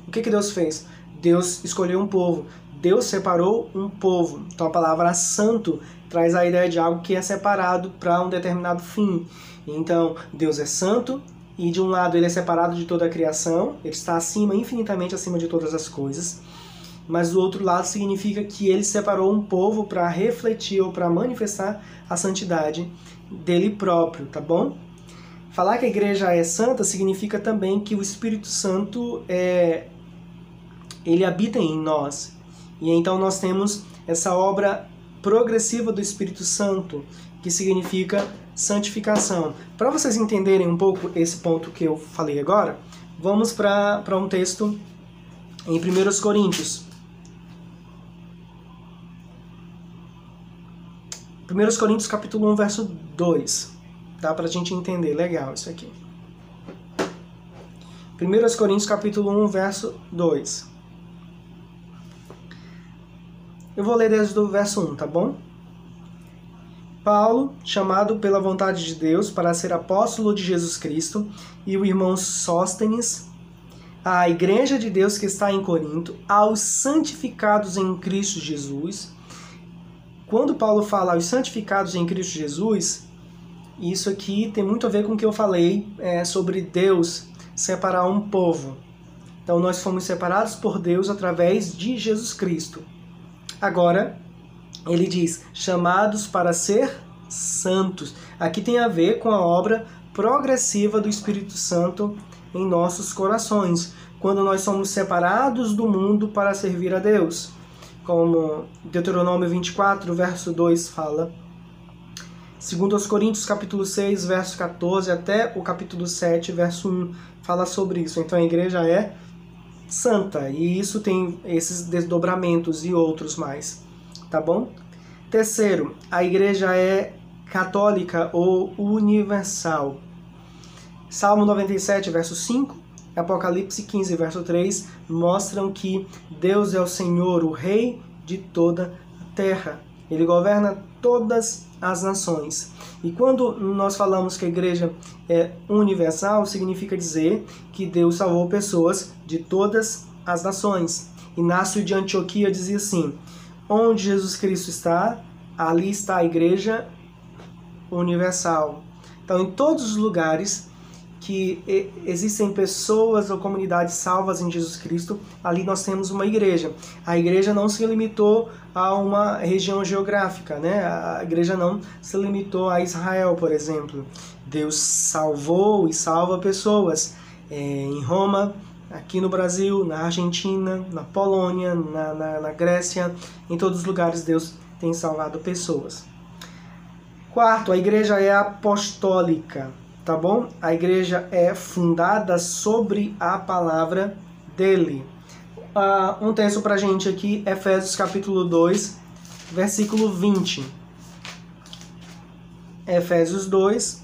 O que, que Deus fez? Deus escolheu um povo. Deus separou um povo. Então a palavra santo traz a ideia de algo que é separado para um determinado fim. Então, Deus é santo e de um lado ele é separado de toda a criação, ele está acima, infinitamente acima de todas as coisas. Mas do outro lado significa que ele separou um povo para refletir ou para manifestar a santidade dele próprio, tá bom? Falar que a igreja é santa significa também que o Espírito Santo é ele habita em nós. E então nós temos essa obra progressiva do Espírito Santo, que significa santificação. Para vocês entenderem um pouco esse ponto que eu falei agora, vamos para um texto em 1 Coríntios. 1 Coríntios capítulo 1, verso 2. Dá para a gente entender, legal isso aqui. 1 Coríntios capítulo 1, verso 2. Eu vou ler desde o verso 1, tá bom? Paulo, chamado pela vontade de Deus para ser apóstolo de Jesus Cristo, e o irmão Sóstenes, a igreja de Deus que está em Corinto, aos santificados em Cristo Jesus. Quando Paulo fala aos santificados em Cristo Jesus, isso aqui tem muito a ver com o que eu falei é, sobre Deus separar um povo. Então nós fomos separados por Deus através de Jesus Cristo. Agora, ele diz: chamados para ser santos. Aqui tem a ver com a obra progressiva do Espírito Santo em nossos corações, quando nós somos separados do mundo para servir a Deus. Como Deuteronômio 24, verso 2 fala. Segundo aos Coríntios, capítulo 6, verso 14, até o capítulo 7, verso 1, fala sobre isso. Então a igreja é santa e isso tem esses desdobramentos e outros mais, tá bom? Terceiro, a igreja é católica ou universal. Salmo 97, verso 5, Apocalipse 15, verso 3 mostram que Deus é o Senhor, o Rei de toda a terra. Ele governa todas as nações. E quando nós falamos que a igreja é universal, significa dizer que Deus salvou pessoas de todas as nações. Inácio de Antioquia dizia assim: Onde Jesus Cristo está, ali está a igreja universal. Então, em todos os lugares que existem pessoas ou comunidades salvas em Jesus Cristo, ali nós temos uma igreja. A igreja não se limitou a uma região geográfica, né? A igreja não se limitou a Israel, por exemplo. Deus salvou e salva pessoas é, em Roma, aqui no Brasil, na Argentina, na Polônia, na, na, na Grécia, em todos os lugares Deus tem salvado pessoas. Quarto, a igreja é apostólica tá bom? A igreja é fundada sobre a palavra dele. Uh, um texto pra gente aqui, Efésios capítulo 2, versículo 20. Efésios 2,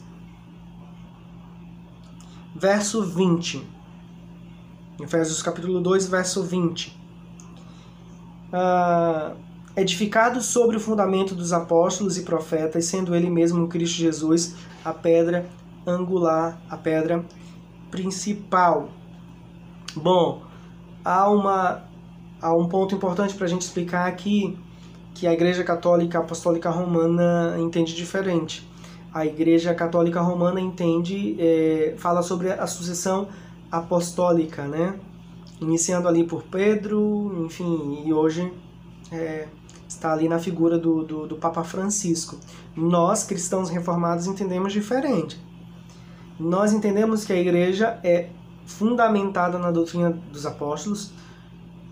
verso 20. Efésios capítulo 2, verso 20. Uh, edificado sobre o fundamento dos apóstolos e profetas, sendo ele mesmo Cristo Jesus a pedra angular, a pedra principal. Bom, há, uma, há um ponto importante para a gente explicar aqui que a Igreja Católica Apostólica Romana entende diferente. A Igreja Católica Romana entende, é, fala sobre a sucessão apostólica, né? Iniciando ali por Pedro, enfim, e hoje é, está ali na figura do, do, do Papa Francisco. Nós, cristãos reformados, entendemos diferente. Nós entendemos que a igreja é fundamentada na doutrina dos apóstolos,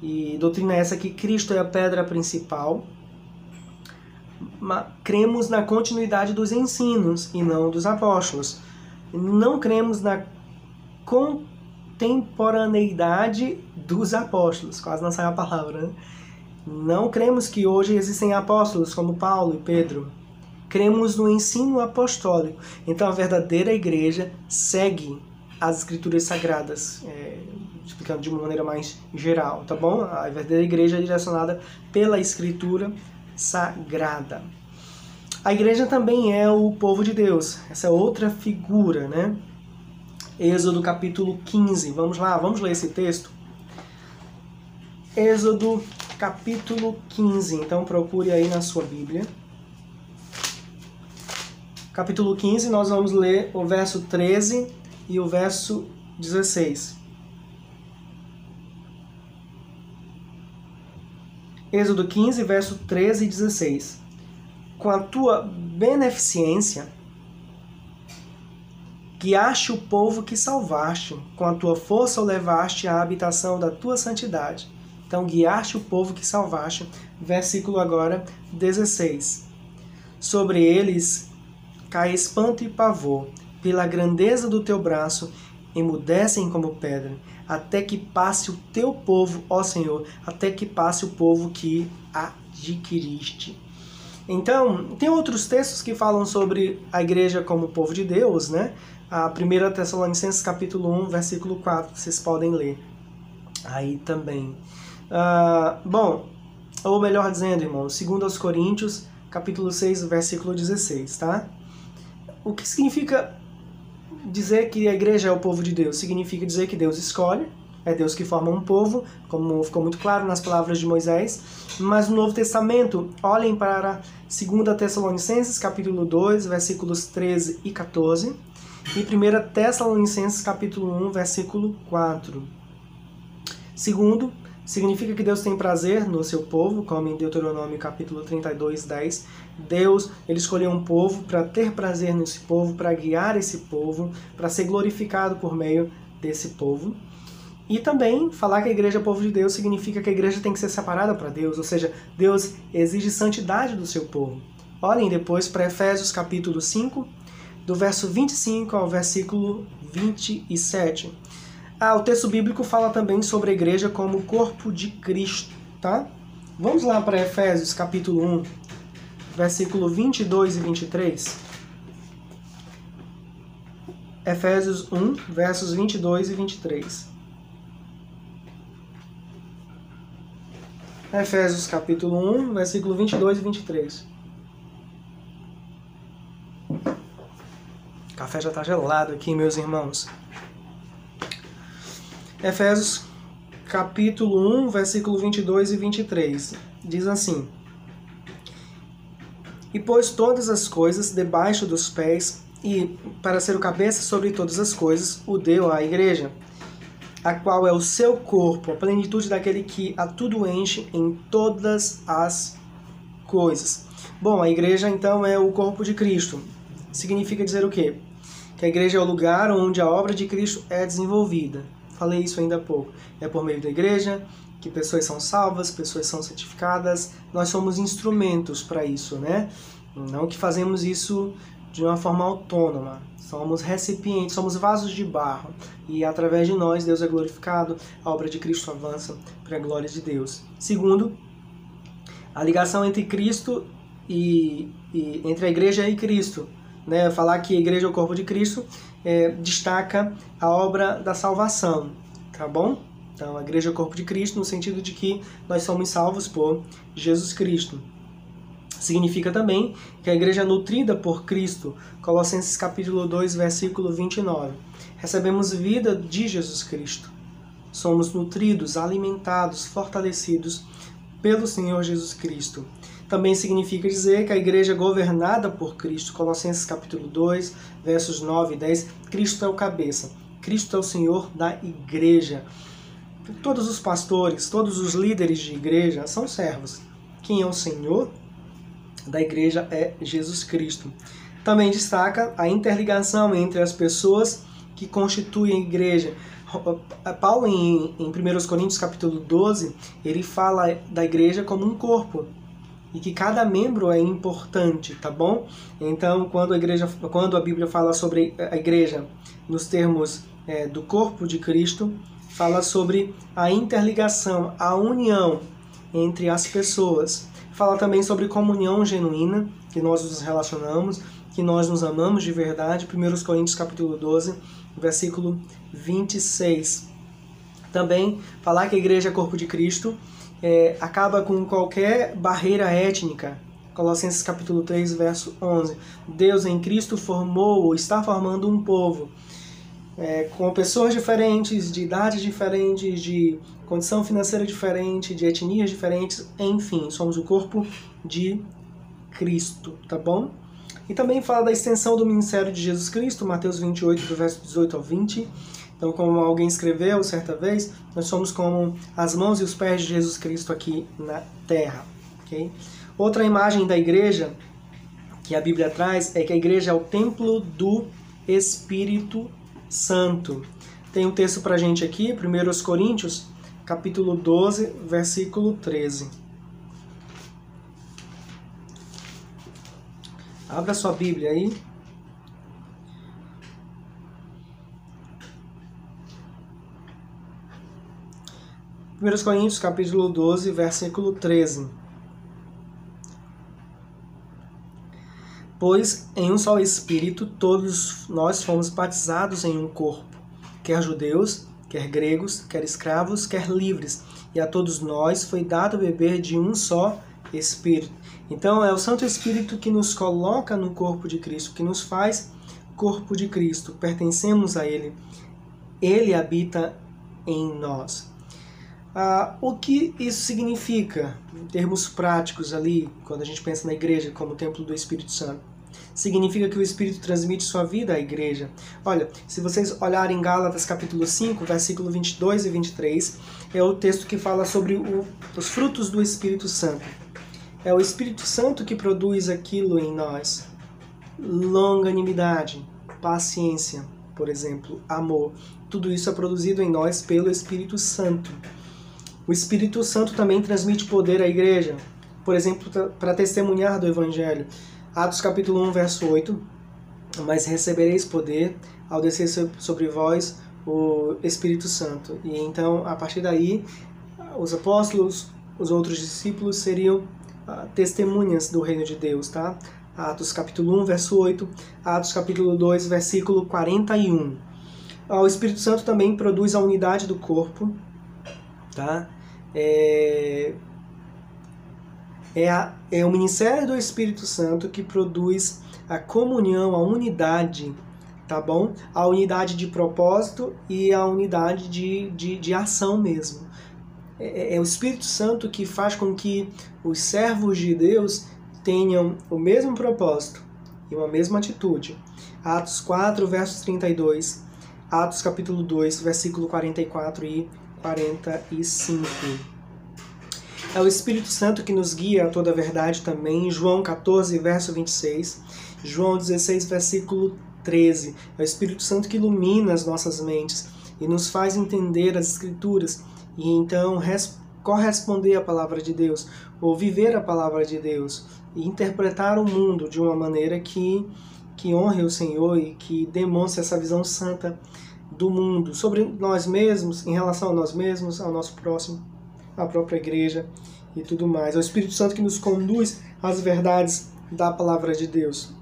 e doutrina essa que Cristo é a pedra principal. Cremos na continuidade dos ensinos e não dos apóstolos. Não cremos na contemporaneidade dos apóstolos, quase não sai a palavra, né? Não cremos que hoje existem apóstolos como Paulo e Pedro. Cremos no ensino apostólico. Então a verdadeira igreja segue as escrituras sagradas, é, explicando de uma maneira mais geral, tá bom? A verdadeira igreja é direcionada pela escritura sagrada. A igreja também é o povo de Deus, essa é outra figura, né? Êxodo capítulo 15, vamos lá, vamos ler esse texto? Êxodo capítulo 15. Então procure aí na sua Bíblia. Capítulo 15, nós vamos ler o verso 13 e o verso 16. Êxodo 15, verso 13 e 16. Com a tua beneficência, guiaste o povo que salvaste, com a tua força o levaste à habitação da tua santidade então, guiaste o povo que salvaste. Versículo agora 16. Sobre eles cai espanto e pavor, pela grandeza do teu braço, emudecem como pedra, até que passe o teu povo, ó Senhor, até que passe o povo que adquiriste. Então, tem outros textos que falam sobre a igreja como povo de Deus, né? A 1 Tessalonicenses capítulo 1, versículo 4, vocês podem ler aí também. Uh, bom, ou melhor dizendo, irmão, segundo aos Coríntios, capítulo 6, versículo 16, tá? O que significa dizer que a igreja é o povo de Deus? Significa dizer que Deus escolhe, é Deus que forma um povo, como ficou muito claro nas palavras de Moisés. Mas no Novo Testamento, olhem para 2 Tessalonicenses, capítulo 2, versículos 13 e 14, e 1 Tessalonicenses, capítulo 1, versículo 4. Segundo, Significa que Deus tem prazer no seu povo, como em Deuteronômio capítulo 32, 10. Deus, ele escolheu um povo para ter prazer nesse povo, para guiar esse povo, para ser glorificado por meio desse povo. E também falar que a igreja é povo de Deus significa que a igreja tem que ser separada para Deus, ou seja, Deus exige santidade do seu povo. Olhem depois para Efésios capítulo 5, do verso 25 ao versículo 27. Ah, o texto bíblico fala também sobre a igreja como corpo de Cristo, tá? Vamos lá para Efésios capítulo 1, versículo 22 e 23. Efésios 1, versos 22 e 23. Efésios capítulo 1, versículo 22 e 23. O café já está gelado aqui, meus irmãos. Efésios capítulo 1, versículo 22 e 23. Diz assim: E pôs todas as coisas debaixo dos pés, e, para ser o cabeça sobre todas as coisas, o deu à igreja, a qual é o seu corpo, a plenitude daquele que a tudo enche em todas as coisas. Bom, a igreja então é o corpo de Cristo. Significa dizer o quê? Que a igreja é o lugar onde a obra de Cristo é desenvolvida. Falei isso ainda há pouco. É por meio da igreja que pessoas são salvas, pessoas são santificadas. Nós somos instrumentos para isso, né? Não que fazemos isso de uma forma autônoma. Somos recipientes, somos vasos de barro. E através de nós, Deus é glorificado, a obra de Cristo avança para a glória de Deus. Segundo, a ligação entre Cristo e, e entre a igreja e Cristo. Né? Falar que a igreja é o corpo de Cristo é, destaca a obra da salvação, tá bom? Então, a igreja é o corpo de Cristo no sentido de que nós somos salvos por Jesus Cristo. Significa também que a igreja é nutrida por Cristo, Colossenses capítulo 2, versículo 29. Recebemos vida de Jesus Cristo. Somos nutridos, alimentados, fortalecidos pelo Senhor Jesus Cristo também significa dizer que a igreja é governada por Cristo. Colossenses capítulo 2, versos 9 e 10. Cristo é o cabeça. Cristo é o Senhor da igreja. Todos os pastores, todos os líderes de igreja são servos. quem é o Senhor da igreja é Jesus Cristo. Também destaca a interligação entre as pessoas que constituem a igreja. Paulo, em, em 1 Coríntios capítulo 12, ele fala da igreja como um corpo e que cada membro é importante, tá bom? Então, quando a igreja, quando a Bíblia fala sobre a igreja nos termos é, do corpo de Cristo, fala sobre a interligação, a união entre as pessoas. Fala também sobre comunhão genuína, que nós nos relacionamos, que nós nos amamos de verdade. 1 Coríntios capítulo 12, versículo 26. Também falar que a igreja é corpo de Cristo é, acaba com qualquer barreira étnica. Colossenses capítulo 3, verso 11. Deus em Cristo formou ou está formando um povo é, com pessoas diferentes, de idades diferentes, de condição financeira diferente, de etnias diferentes, enfim, somos o corpo de Cristo, tá bom? E também fala da extensão do ministério de Jesus Cristo, Mateus 28, do verso 18 ao 20. Então, como alguém escreveu certa vez, nós somos como as mãos e os pés de Jesus Cristo aqui na terra. Okay? Outra imagem da igreja que a Bíblia traz é que a igreja é o templo do Espírito Santo. Tem um texto para gente aqui, 1 Coríntios, capítulo 12, versículo 13. Abra sua Bíblia aí. Primeiros Coríntios, capítulo 12, versículo 13. Pois em um só Espírito todos nós fomos batizados em um corpo, quer judeus, quer gregos, quer escravos, quer livres, e a todos nós foi dado beber de um só Espírito. Então é o Santo Espírito que nos coloca no corpo de Cristo, que nos faz corpo de Cristo, pertencemos a Ele. Ele habita em nós. Ah, o que isso significa, em termos práticos ali, quando a gente pensa na igreja como templo do Espírito Santo? Significa que o Espírito transmite sua vida à igreja. Olha, se vocês olharem Gálatas capítulo 5, versículo 22 e 23, é o texto que fala sobre o, os frutos do Espírito Santo. É o Espírito Santo que produz aquilo em nós. Longanimidade, paciência, por exemplo, amor. Tudo isso é produzido em nós pelo Espírito Santo. O Espírito Santo também transmite poder à igreja, por exemplo, para testemunhar do Evangelho. Atos capítulo 1, verso 8. Mas recebereis poder ao descer sobre vós o Espírito Santo. E então, a partir daí, os apóstolos, os outros discípulos seriam testemunhas do reino de Deus, tá? Atos capítulo 1, verso 8, Atos capítulo 2, versículo 41. O Espírito Santo também produz a unidade do corpo, tá? É, é, a, é o ministério do Espírito Santo que produz a comunhão, a unidade, tá bom? A unidade de propósito e a unidade de, de, de ação mesmo. É, é, é o Espírito Santo que faz com que os servos de Deus tenham o mesmo propósito e uma mesma atitude. Atos 4, versos 32, Atos capítulo 2, versículo 44 e 45. É o Espírito Santo que nos guia a toda a verdade também, João 14, verso 26, João 16, versículo 13. É o Espírito Santo que ilumina as nossas mentes e nos faz entender as Escrituras e então corresponder à palavra de Deus, ou viver a palavra de Deus, e interpretar o mundo de uma maneira que, que honre o Senhor e que demonstre essa visão santa do mundo, sobre nós mesmos, em relação a nós mesmos, ao nosso próximo, à própria igreja e tudo mais. É o Espírito Santo que nos conduz às verdades da palavra de Deus.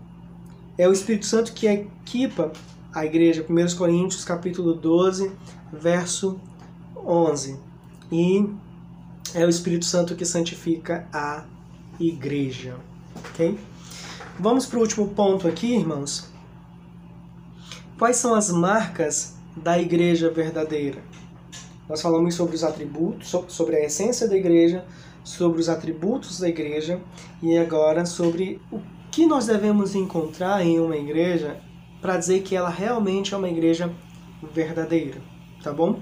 É o Espírito Santo que equipa a igreja, 1 Coríntios capítulo 12, verso 11. E é o Espírito Santo que santifica a igreja. Ok? Vamos para o último ponto aqui, irmãos. Quais são as marcas da igreja verdadeira? Nós falamos sobre os atributos, sobre a essência da igreja, sobre os atributos da igreja e agora sobre o que nós devemos encontrar em uma igreja para dizer que ela realmente é uma igreja verdadeira, tá bom?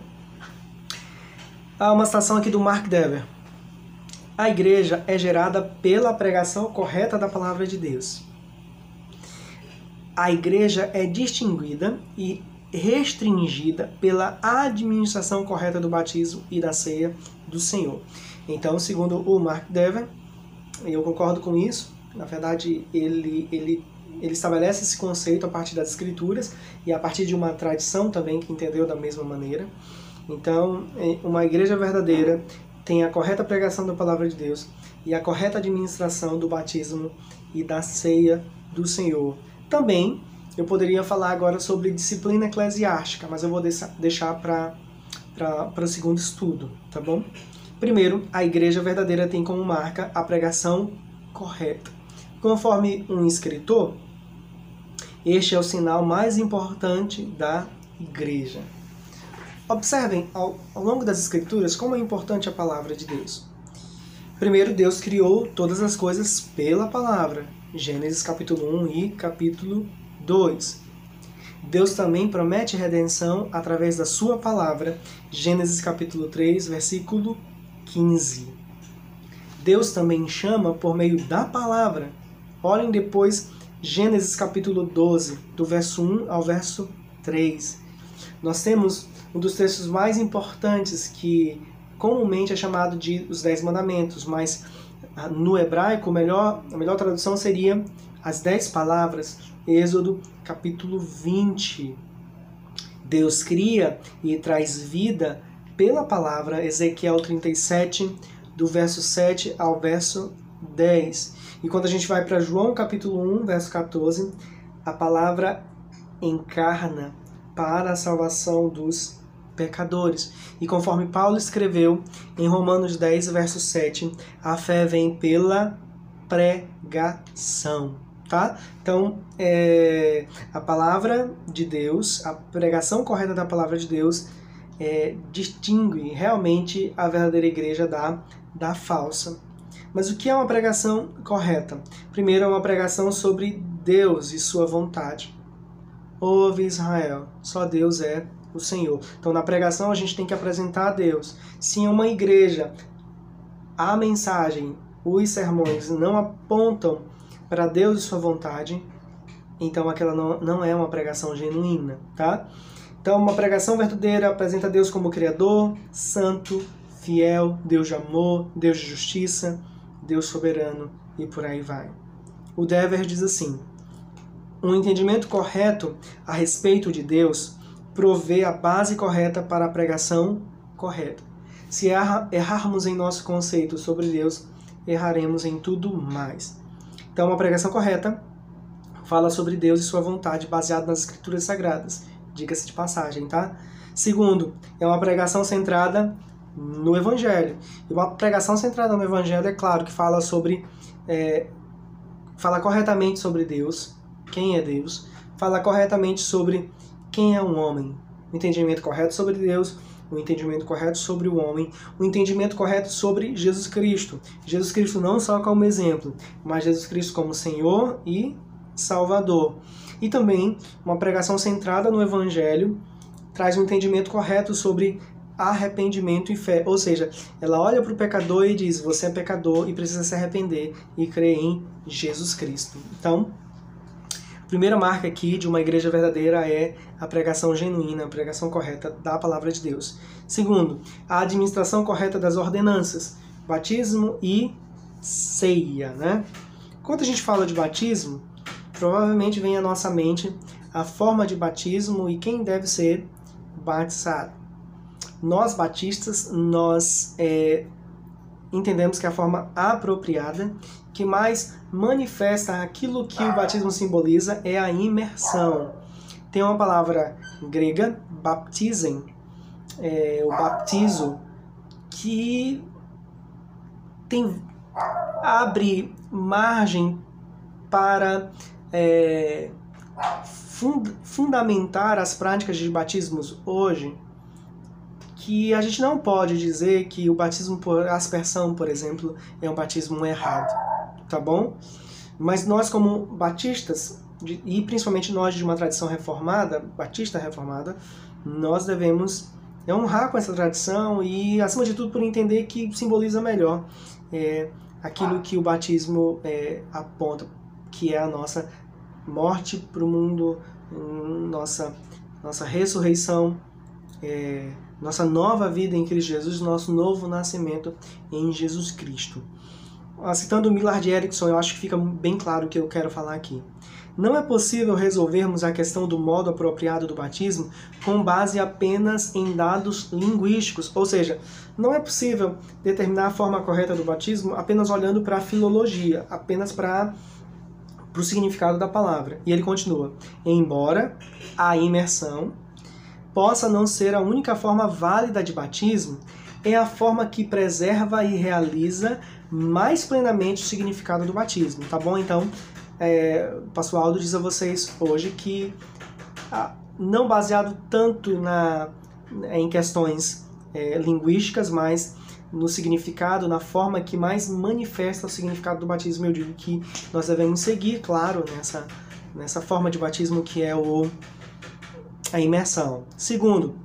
Há uma citação aqui do Mark Dever. A igreja é gerada pela pregação correta da palavra de Deus. A igreja é distinguida e restringida pela administração correta do batismo e da ceia do Senhor. Então, segundo o Mark Dever, eu concordo com isso, na verdade, ele, ele, ele estabelece esse conceito a partir das escrituras e a partir de uma tradição também que entendeu da mesma maneira. Então, é, uma igreja verdadeira tem a correta pregação da palavra de Deus e a correta administração do batismo e da ceia do Senhor. Também eu poderia falar agora sobre disciplina eclesiástica, mas eu vou deixar para o segundo estudo, tá bom? Primeiro, a igreja verdadeira tem como marca a pregação correta. Conforme um escritor, este é o sinal mais importante da igreja. Observem ao, ao longo das escrituras como é importante a palavra de Deus. Primeiro, Deus criou todas as coisas pela palavra. Gênesis capítulo 1 e capítulo 2. Deus também promete redenção através da sua palavra. Gênesis capítulo 3, versículo 15. Deus também chama por meio da palavra. Olhem depois Gênesis capítulo 12, do verso 1 ao verso 3. Nós temos um dos textos mais importantes que comumente é chamado de os Dez Mandamentos, mas ah, no hebraico melhor, a melhor tradução seria as Dez Palavras, Êxodo capítulo 20. Deus cria e traz vida pela palavra, Ezequiel 37, do verso 7 ao verso 10. E quando a gente vai para João capítulo 1, verso 14, a palavra encarna para a salvação dos pecadores. E conforme Paulo escreveu em Romanos 10, verso 7, a fé vem pela pregação. Tá? Então, é, a palavra de Deus, a pregação correta da palavra de Deus, é, distingue realmente a verdadeira igreja da, da falsa. Mas o que é uma pregação correta? Primeiro, é uma pregação sobre Deus e sua vontade. Ouve Israel, só Deus é o Senhor. Então, na pregação, a gente tem que apresentar a Deus. Se em uma igreja a mensagem, os sermões não apontam para Deus e sua vontade, então aquela não, não é uma pregação genuína, tá? Então, uma pregação verdadeira apresenta Deus como Criador, Santo, Fiel, Deus de amor, Deus de justiça, Deus soberano e por aí vai. O Dever diz assim: um entendimento correto a respeito de Deus provê a base correta para a pregação correta. Se errarmos em nosso conceito sobre Deus, erraremos em tudo mais. Então, uma pregação correta fala sobre Deus e sua vontade baseada nas escrituras sagradas. Diga-se de passagem, tá? Segundo, é uma pregação centrada no Evangelho. E uma pregação centrada no Evangelho, é claro, que fala sobre. É, fala corretamente sobre Deus, quem é Deus, fala corretamente sobre quem é um homem, entendimento correto sobre Deus, o entendimento correto sobre o homem, o entendimento correto sobre Jesus Cristo. Jesus Cristo não só como exemplo, mas Jesus Cristo como Senhor e Salvador. E também uma pregação centrada no Evangelho traz um entendimento correto sobre arrependimento e fé. Ou seja, ela olha para o pecador e diz: Você é pecador e precisa se arrepender e crer em Jesus Cristo. Então, primeira marca aqui de uma igreja verdadeira é a pregação genuína, a pregação correta da palavra de Deus. Segundo, a administração correta das ordenanças, batismo e ceia, né? Quando a gente fala de batismo, provavelmente vem à nossa mente a forma de batismo e quem deve ser batizado. Nós batistas, nós é, entendemos que a forma apropriada que mais manifesta aquilo que o batismo simboliza é a imersão. Tem uma palavra grega, baptizem, é, o baptizo, que tem, abre margem para é, fund, fundamentar as práticas de batismos hoje, que a gente não pode dizer que o batismo por aspersão, por exemplo, é um batismo errado tá bom? Mas nós, como batistas, e principalmente nós de uma tradição reformada, batista reformada, nós devemos honrar com essa tradição e, acima de tudo, por entender que simboliza melhor é, aquilo que o batismo é, aponta, que é a nossa morte para o mundo, nossa, nossa ressurreição, é, nossa nova vida em Cristo Jesus, nosso novo nascimento em Jesus Cristo. Citando o Millard Erickson, eu acho que fica bem claro o que eu quero falar aqui. Não é possível resolvermos a questão do modo apropriado do batismo com base apenas em dados linguísticos, ou seja, não é possível determinar a forma correta do batismo apenas olhando para a filologia, apenas para o significado da palavra. E ele continua: embora a imersão possa não ser a única forma válida de batismo, é a forma que preserva e realiza mais plenamente o significado do batismo, tá bom? Então, é, o pastor Aldo diz a vocês hoje que, ah, não baseado tanto na, em questões é, linguísticas, mas no significado, na forma que mais manifesta o significado do batismo, eu digo que nós devemos seguir, claro, nessa, nessa forma de batismo que é o, a imersão. Segundo,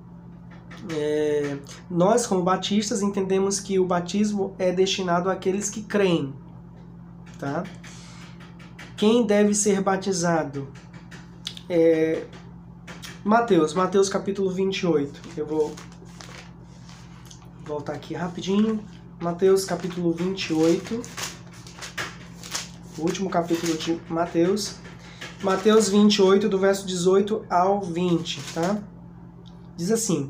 é, nós, como batistas, entendemos que o batismo é destinado àqueles que creem. Tá? Quem deve ser batizado? É, Mateus, Mateus capítulo 28. Eu vou voltar aqui rapidinho. Mateus capítulo 28. O último capítulo de Mateus. Mateus 28, do verso 18 ao 20, tá? Diz assim: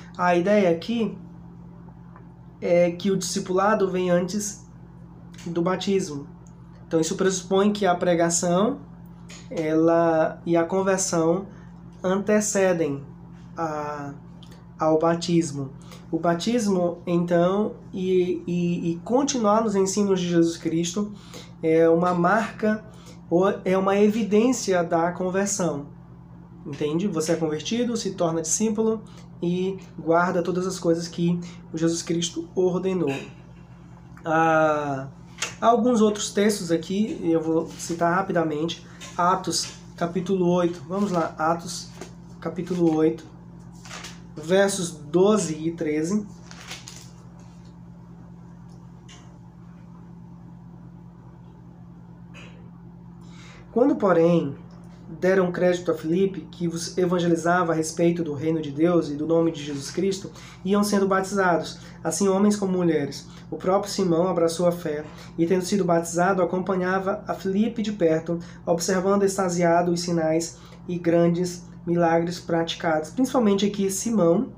A ideia aqui é que o discipulado vem antes do batismo. Então isso pressupõe que a pregação ela e a conversão antecedem a, ao batismo. O batismo, então, e, e, e continuar nos ensinos de Jesus Cristo é uma marca ou é uma evidência da conversão. Entende? Você é convertido, se torna discípulo e guarda todas as coisas que Jesus Cristo ordenou. Ah, há alguns outros textos aqui, eu vou citar rapidamente. Atos, capítulo 8. Vamos lá, Atos, capítulo 8, versos 12 e 13. Quando, porém, deram crédito a Filipe, que vos evangelizava a respeito do reino de Deus e do nome de Jesus Cristo, iam sendo batizados, assim homens como mulheres. O próprio Simão abraçou a fé e, tendo sido batizado, acompanhava a Filipe de perto, observando extasiado os sinais e grandes milagres praticados. Principalmente aqui Simão,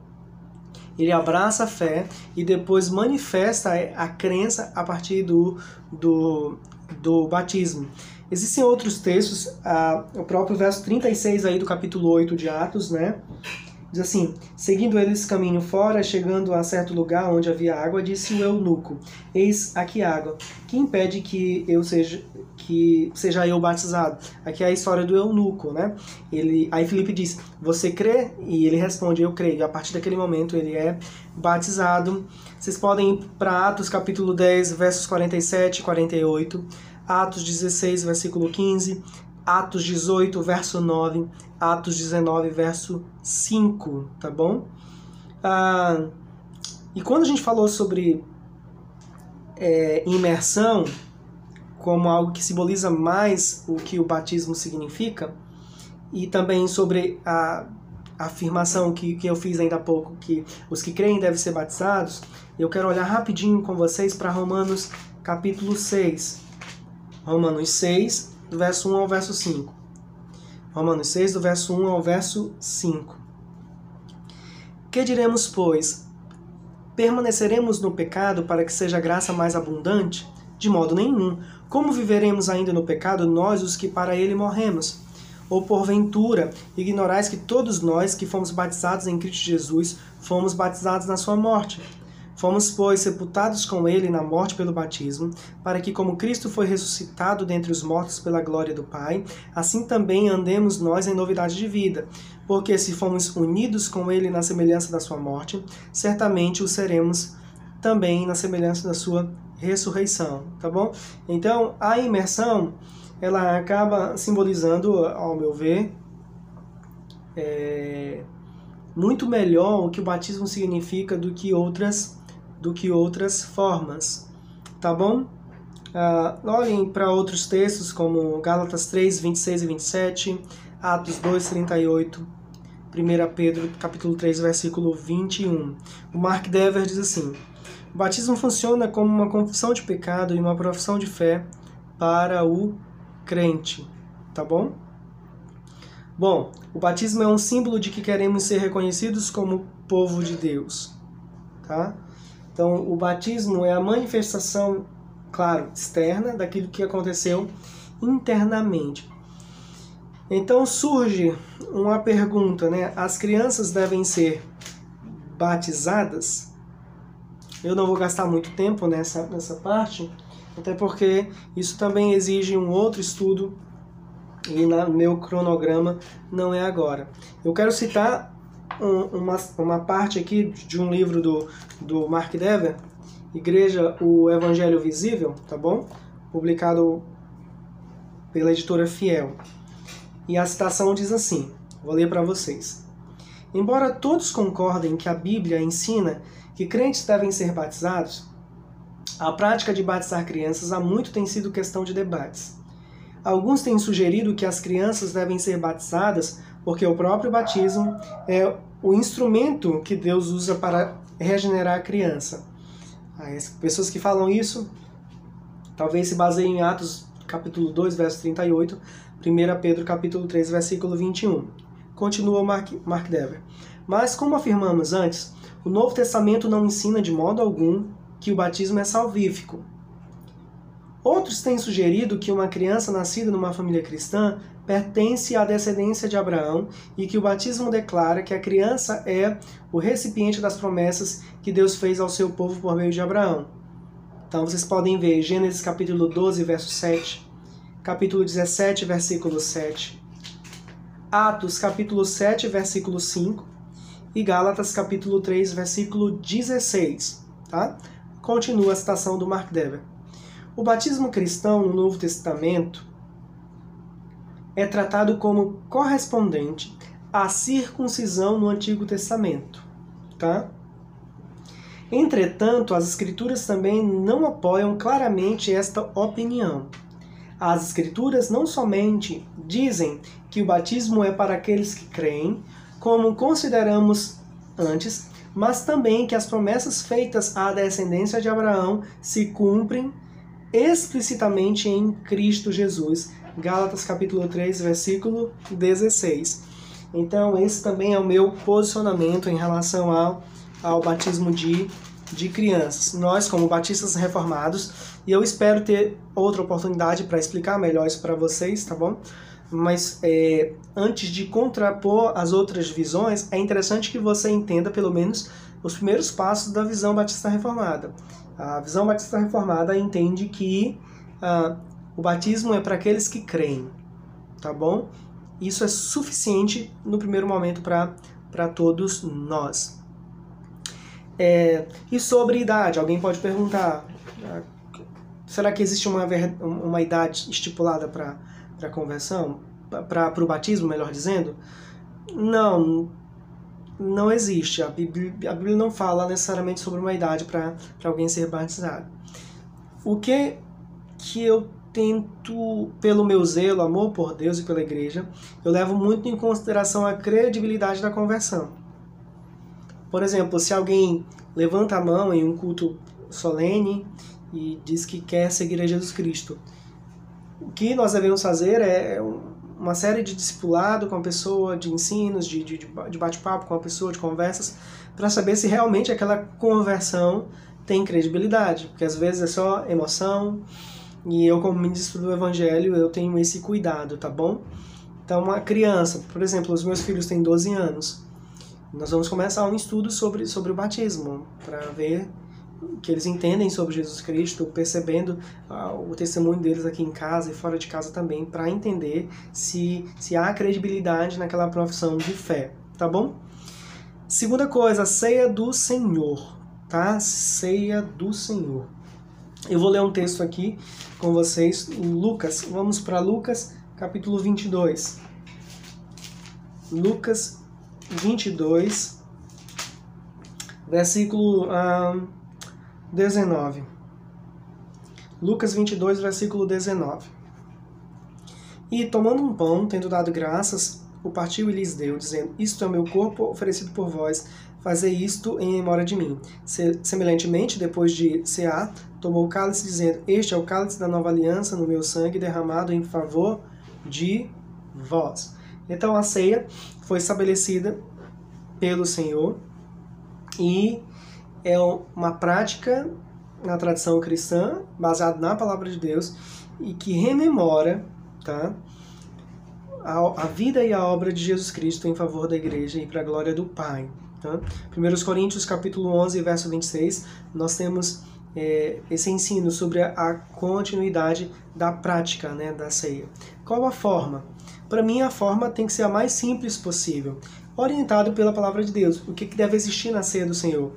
ele abraça a fé e depois manifesta a crença a partir do, do, do batismo. Existem outros textos, ah, o próprio verso 36 aí do capítulo 8 de Atos, né? Diz assim: Seguindo eles caminho fora, chegando a certo lugar onde havia água, disse o eunuco: Eis aqui água. Que impede que eu seja que seja eu batizado? Aqui é a história do eunuco, né? Ele, aí Felipe diz: Você crê? E ele responde: Eu creio. E a partir daquele momento ele é batizado. Vocês podem ir para Atos capítulo 10, versos 47 e 48. Atos 16, versículo 15, Atos 18, verso 9, Atos 19, verso 5, tá bom? Ah, e quando a gente falou sobre é, imersão como algo que simboliza mais o que o batismo significa, e também sobre a afirmação que, que eu fiz ainda há pouco, que os que creem devem ser batizados, eu quero olhar rapidinho com vocês para Romanos capítulo 6, Romanos 6, do verso 1 ao verso 5. Romanos 6, do verso 1 ao verso 5. Que diremos, pois? Permaneceremos no pecado para que seja graça mais abundante? De modo nenhum. Como viveremos ainda no pecado nós, os que para ele morremos? Ou porventura, ignorais que todos nós que fomos batizados em Cristo Jesus fomos batizados na sua morte? Fomos, pois, sepultados com ele na morte pelo batismo, para que, como Cristo foi ressuscitado dentre os mortos pela glória do Pai, assim também andemos nós em novidade de vida. Porque se fomos unidos com ele na semelhança da sua morte, certamente o seremos também na semelhança da sua ressurreição, tá bom? Então, a imersão, ela acaba simbolizando, ao meu ver, é, muito melhor o que o batismo significa do que outras do que outras formas, tá bom? Uh, olhem para outros textos como Gálatas 3, 26 e 27, Atos 2, 38, 1 Pedro capítulo 3, versículo 21. O Mark Dever diz assim, o batismo funciona como uma confissão de pecado e uma profissão de fé para o crente, tá bom? Bom, o batismo é um símbolo de que queremos ser reconhecidos como povo de Deus, tá? Então, o batismo é a manifestação, claro, externa daquilo que aconteceu internamente. Então surge uma pergunta, né? As crianças devem ser batizadas? Eu não vou gastar muito tempo nessa, nessa parte, até porque isso também exige um outro estudo e no meu cronograma não é agora. Eu quero citar um, uma, uma parte aqui de um livro do, do Mark Dever, Igreja, o Evangelho Visível, tá bom? Publicado pela editora Fiel. E a citação diz assim: vou ler para vocês. Embora todos concordem que a Bíblia ensina que crentes devem ser batizados, a prática de batizar crianças há muito tem sido questão de debates. Alguns têm sugerido que as crianças devem ser batizadas porque o próprio batismo é o instrumento que Deus usa para regenerar a criança. As pessoas que falam isso talvez se baseiem em Atos capítulo 2, verso 38, 1 Pedro capítulo 3, versículo 21. Continua Mark, Mark Dever. Mas, como afirmamos antes, o Novo Testamento não ensina de modo algum que o batismo é salvífico. Outros têm sugerido que uma criança nascida numa família cristã pertence à descendência de Abraão e que o batismo declara que a criança é o recipiente das promessas que Deus fez ao seu povo por meio de Abraão. Então vocês podem ver Gênesis capítulo 12, verso 7, capítulo 17, versículo 7, Atos capítulo 7, versículo 5 e Gálatas capítulo 3, versículo 16, tá? Continua a citação do Mark Dever. O batismo cristão no Novo Testamento é tratado como correspondente à circuncisão no Antigo Testamento, tá? Entretanto, as escrituras também não apoiam claramente esta opinião. As escrituras não somente dizem que o batismo é para aqueles que creem, como consideramos antes, mas também que as promessas feitas à descendência de Abraão se cumprem explicitamente em Cristo Jesus. Gálatas capítulo 3, versículo 16. Então, esse também é o meu posicionamento em relação ao, ao batismo de, de crianças. Nós, como batistas reformados, e eu espero ter outra oportunidade para explicar melhor isso para vocês, tá bom? Mas é, antes de contrapor as outras visões, é interessante que você entenda, pelo menos, os primeiros passos da visão batista reformada. A visão batista reformada entende que uh, o batismo é para aqueles que creem, tá bom? Isso é suficiente no primeiro momento para todos nós. É, e sobre idade, alguém pode perguntar: ah, será que existe uma, uma idade estipulada para a conversão? Para o batismo, melhor dizendo? Não, não existe. A Bíblia, a Bíblia não fala necessariamente sobre uma idade para alguém ser batizado. O que, que eu tento, pelo meu zelo, amor por Deus e pela igreja, eu levo muito em consideração a credibilidade da conversão. Por exemplo, se alguém levanta a mão em um culto solene e diz que quer seguir a Jesus Cristo, o que nós devemos fazer é uma série de discipulado com a pessoa, de ensinos, de, de, de bate-papo com a pessoa, de conversas, para saber se realmente aquela conversão tem credibilidade, porque às vezes é só emoção, e eu como ministro do evangelho, eu tenho esse cuidado, tá bom? Então, uma criança, por exemplo, os meus filhos têm 12 anos, nós vamos começar um estudo sobre, sobre o batismo, para ver que eles entendem sobre Jesus Cristo, percebendo uh, o testemunho deles aqui em casa e fora de casa também, para entender se, se há credibilidade naquela profissão de fé, tá bom? Segunda coisa, ceia do Senhor, tá? Ceia do Senhor. Eu vou ler um texto aqui com vocês, Lucas. Vamos para Lucas, capítulo 22. Lucas 22, versículo ah, 19. Lucas 22, versículo 19. E tomando um pão, tendo dado graças, o partiu e lhes deu, dizendo: Isto é meu corpo oferecido por vós, fazei isto em memória de mim. Semelhantemente, depois de cear, tomou o cálice, dizendo: Este é o cálice da nova aliança no meu sangue, derramado em favor de vós. Então a ceia foi estabelecida pelo Senhor e é uma prática na tradição cristã, baseada na palavra de Deus e que rememora, tá? A, a vida e a obra de Jesus Cristo em favor da igreja e para a glória do Pai. Tá? 1 Coríntios capítulo 11, verso 26, nós temos é, esse ensino sobre a, a, continuidade da prática né, da ceia. Qual a forma? Para mim, a forma tem que ser a mais simples possível, orientado pela palavra de Deus. O que, que deve existir na ceia do Senhor?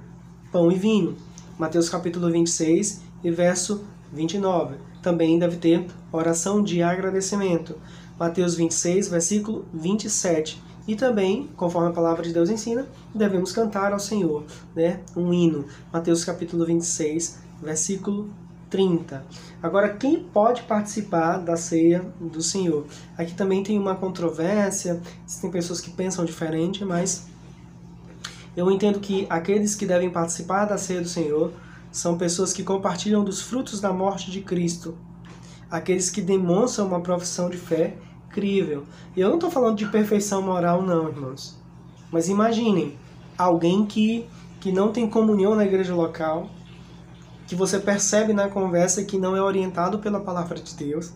Pão e vinho. Mateus capítulo 26 e verso 29. Também deve ter oração de agradecimento. Mateus 26, versículo 27. E também, conforme a palavra de Deus ensina, devemos cantar ao Senhor, né? Um hino. Mateus capítulo 26, versículo 30. Agora, quem pode participar da ceia do Senhor? Aqui também tem uma controvérsia, tem pessoas que pensam diferente, mas eu entendo que aqueles que devem participar da ceia do Senhor são pessoas que compartilham dos frutos da morte de Cristo, aqueles que demonstram uma profissão de fé crível. E eu não estou falando de perfeição moral, não, irmãos. Mas imaginem alguém que, que não tem comunhão na igreja local, que você percebe na conversa que não é orientado pela palavra de Deus,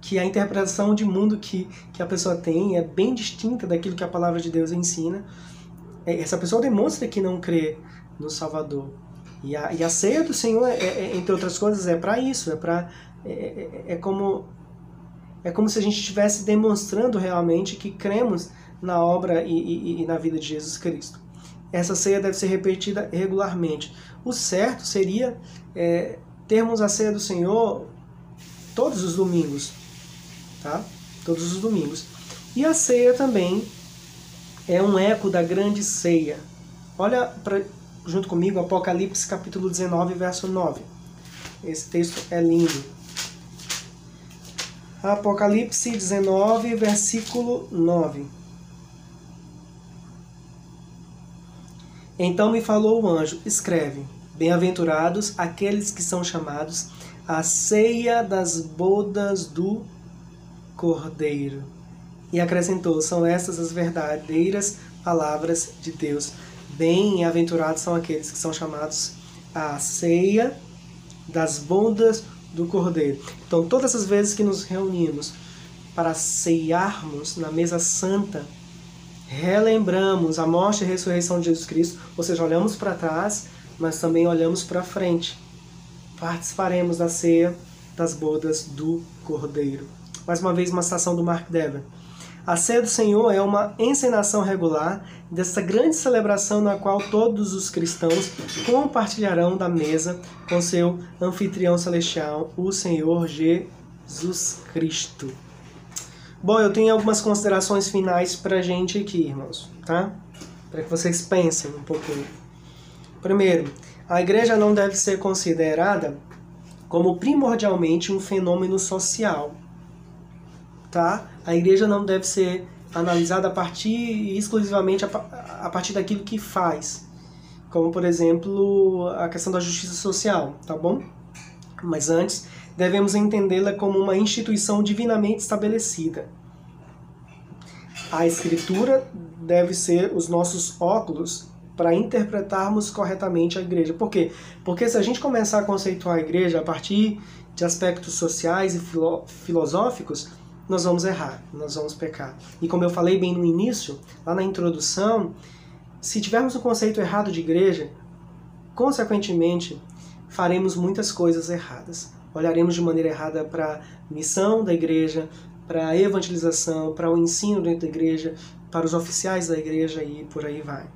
que a interpretação de mundo que, que a pessoa tem é bem distinta daquilo que a palavra de Deus ensina. É, essa pessoa demonstra que não crê no Salvador. E a, e a ceia do Senhor, é, é, entre outras coisas, é para isso, é para é, é, é, como é como se a gente estivesse demonstrando realmente que cremos na obra e, e, e na vida de Jesus Cristo. Essa ceia deve ser repetida regularmente. O certo seria é, termos a ceia do Senhor todos os domingos, tá? Todos os domingos. E a ceia também é um eco da grande ceia. Olha pra, junto comigo Apocalipse capítulo 19, verso 9. Esse texto é lindo. Apocalipse 19, versículo 9. Então me falou o anjo: Escreve, bem-aventurados aqueles que são chamados à ceia das bodas do Cordeiro. E acrescentou: São estas as verdadeiras palavras de Deus. Bem-aventurados são aqueles que são chamados à ceia das bodas do Cordeiro. Então, todas as vezes que nos reunimos para ceiarmos na mesa santa, relembramos a morte e ressurreição de Jesus Cristo, ou seja, olhamos para trás, mas também olhamos para frente. Participaremos da ceia das bodas do Cordeiro. Mais uma vez, uma citação do Mark Dever. A ceia do Senhor é uma encenação regular dessa grande celebração na qual todos os cristãos compartilharão da mesa com seu anfitrião celestial, o Senhor Jesus Cristo. Bom, eu tenho algumas considerações finais para gente aqui, irmãos, tá? Para que vocês pensem um pouquinho. Primeiro, a igreja não deve ser considerada como primordialmente um fenômeno social, tá? A igreja não deve ser analisada a partir exclusivamente a, partir daquilo que faz, como por exemplo a questão da justiça social, tá bom? Mas antes devemos entendê-la como uma instituição divinamente estabelecida. A escritura deve ser os nossos óculos para interpretarmos corretamente a igreja. Por quê? Porque se a gente começar a conceituar a igreja a partir de aspectos sociais e filosóficos, nós vamos errar, nós vamos pecar. E como eu falei bem no início, lá na introdução, se tivermos um conceito errado de igreja, consequentemente, faremos muitas coisas erradas. Olharemos de maneira errada para a missão da igreja, para a evangelização, para o ensino dentro da igreja, para os oficiais da igreja e por aí vai.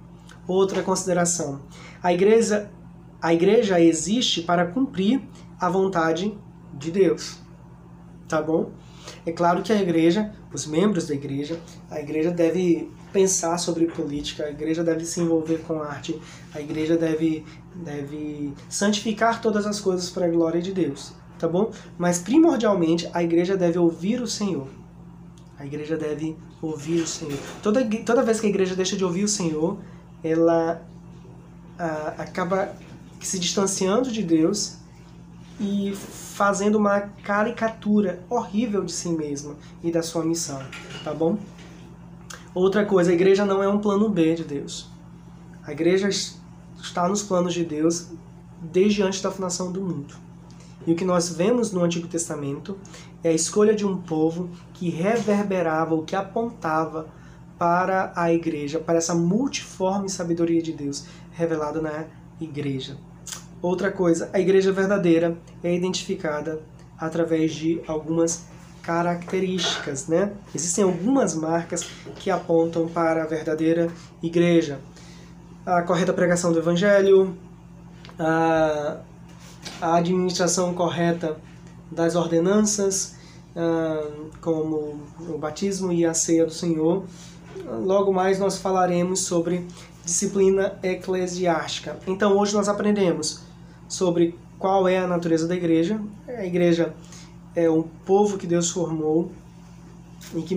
Outra consideração: a igreja, a igreja existe para cumprir a vontade de Deus. Tá bom? É claro que a igreja, os membros da igreja, a igreja deve pensar sobre política, a igreja deve se envolver com arte, a igreja deve, deve santificar todas as coisas para a glória de Deus, tá bom? Mas primordialmente a igreja deve ouvir o Senhor. A igreja deve ouvir o Senhor. Toda, toda vez que a igreja deixa de ouvir o Senhor, ela a, acaba se distanciando de Deus e fazendo uma caricatura horrível de si mesma e da sua missão, tá bom? Outra coisa, a igreja não é um plano B de Deus. A igreja está nos planos de Deus desde antes da fundação do mundo. E o que nós vemos no Antigo Testamento é a escolha de um povo que reverberava, ou que apontava para a igreja, para essa multiforme sabedoria de Deus revelada na igreja. Outra coisa, a igreja verdadeira é identificada através de algumas características, né? Existem algumas marcas que apontam para a verdadeira igreja. A correta pregação do evangelho, a, a administração correta das ordenanças, como o batismo e a ceia do Senhor. Logo mais nós falaremos sobre disciplina eclesiástica. Então hoje nós aprendemos sobre qual é a natureza da igreja. A igreja é um povo que Deus formou e que,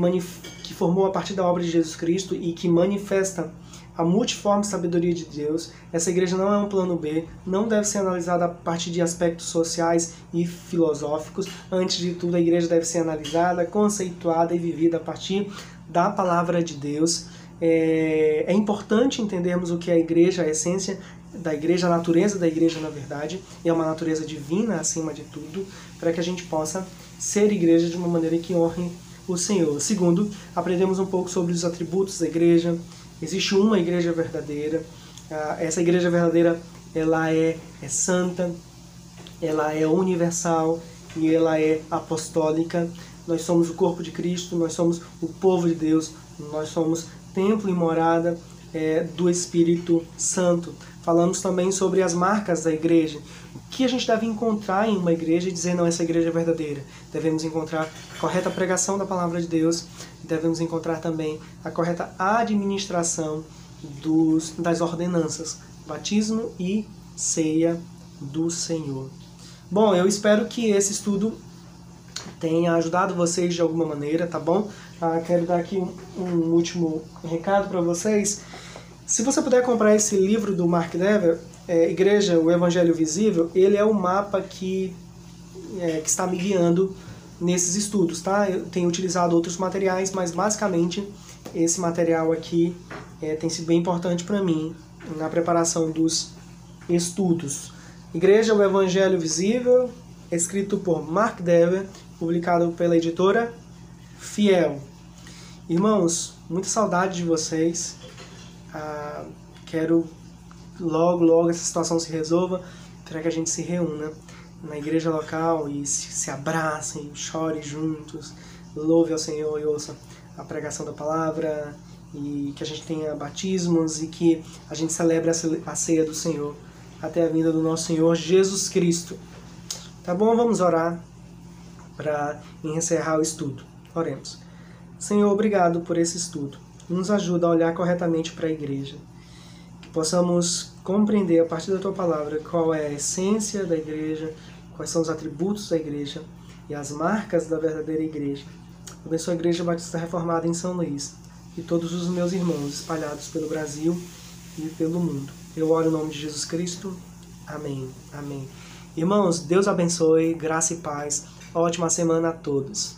que formou a partir da obra de Jesus Cristo e que manifesta a multiforme sabedoria de Deus. Essa igreja não é um plano B, não deve ser analisada a partir de aspectos sociais e filosóficos. Antes de tudo, a igreja deve ser analisada, conceituada e vivida a partir da palavra de Deus. É, é importante entendermos o que é a igreja, a essência da igreja, a natureza da igreja, na verdade, é uma natureza divina acima de tudo, para que a gente possa ser igreja de uma maneira que honre o Senhor. Segundo, aprendemos um pouco sobre os atributos da igreja. Existe uma igreja verdadeira. Ah, essa igreja verdadeira, ela é, é santa, ela é universal e ela é apostólica. Nós somos o corpo de Cristo, nós somos o povo de Deus, nós somos templo e morada é, do Espírito Santo. Falamos também sobre as marcas da igreja. O que a gente deve encontrar em uma igreja e dizer, não, essa igreja é verdadeira? Devemos encontrar a correta pregação da palavra de Deus, devemos encontrar também a correta administração dos, das ordenanças, batismo e ceia do Senhor. Bom, eu espero que esse estudo tenha ajudado vocês de alguma maneira, tá bom? Ah, quero dar aqui um, um último recado para vocês. Se você puder comprar esse livro do Mark Dever, é, Igreja, o Evangelho Visível, ele é o mapa que, é, que está me guiando nesses estudos, tá? Eu tenho utilizado outros materiais, mas basicamente esse material aqui é, tem sido bem importante para mim na preparação dos estudos. Igreja, o Evangelho Visível, escrito por Mark Dever, publicado pela editora Fiel. Irmãos, muita saudade de vocês. Ah, quero logo, logo essa situação se resolva para que a gente se reúna na igreja local e se, se abracem, chore juntos, louve ao Senhor e ouça a pregação da palavra e que a gente tenha batismos e que a gente celebre a ceia do Senhor até a vinda do nosso Senhor Jesus Cristo. Tá bom? Vamos orar para encerrar o estudo. Oremos. Senhor, obrigado por esse estudo nos ajuda a olhar corretamente para a igreja. Que possamos compreender a partir da tua palavra qual é a essência da igreja, quais são os atributos da igreja e as marcas da verdadeira igreja. Abençoa a Igreja Batista Reformada em São Luís e todos os meus irmãos espalhados pelo Brasil e pelo mundo. Eu oro em nome de Jesus Cristo. Amém. Amém. Irmãos, Deus abençoe, graça e paz. Ótima semana a todos.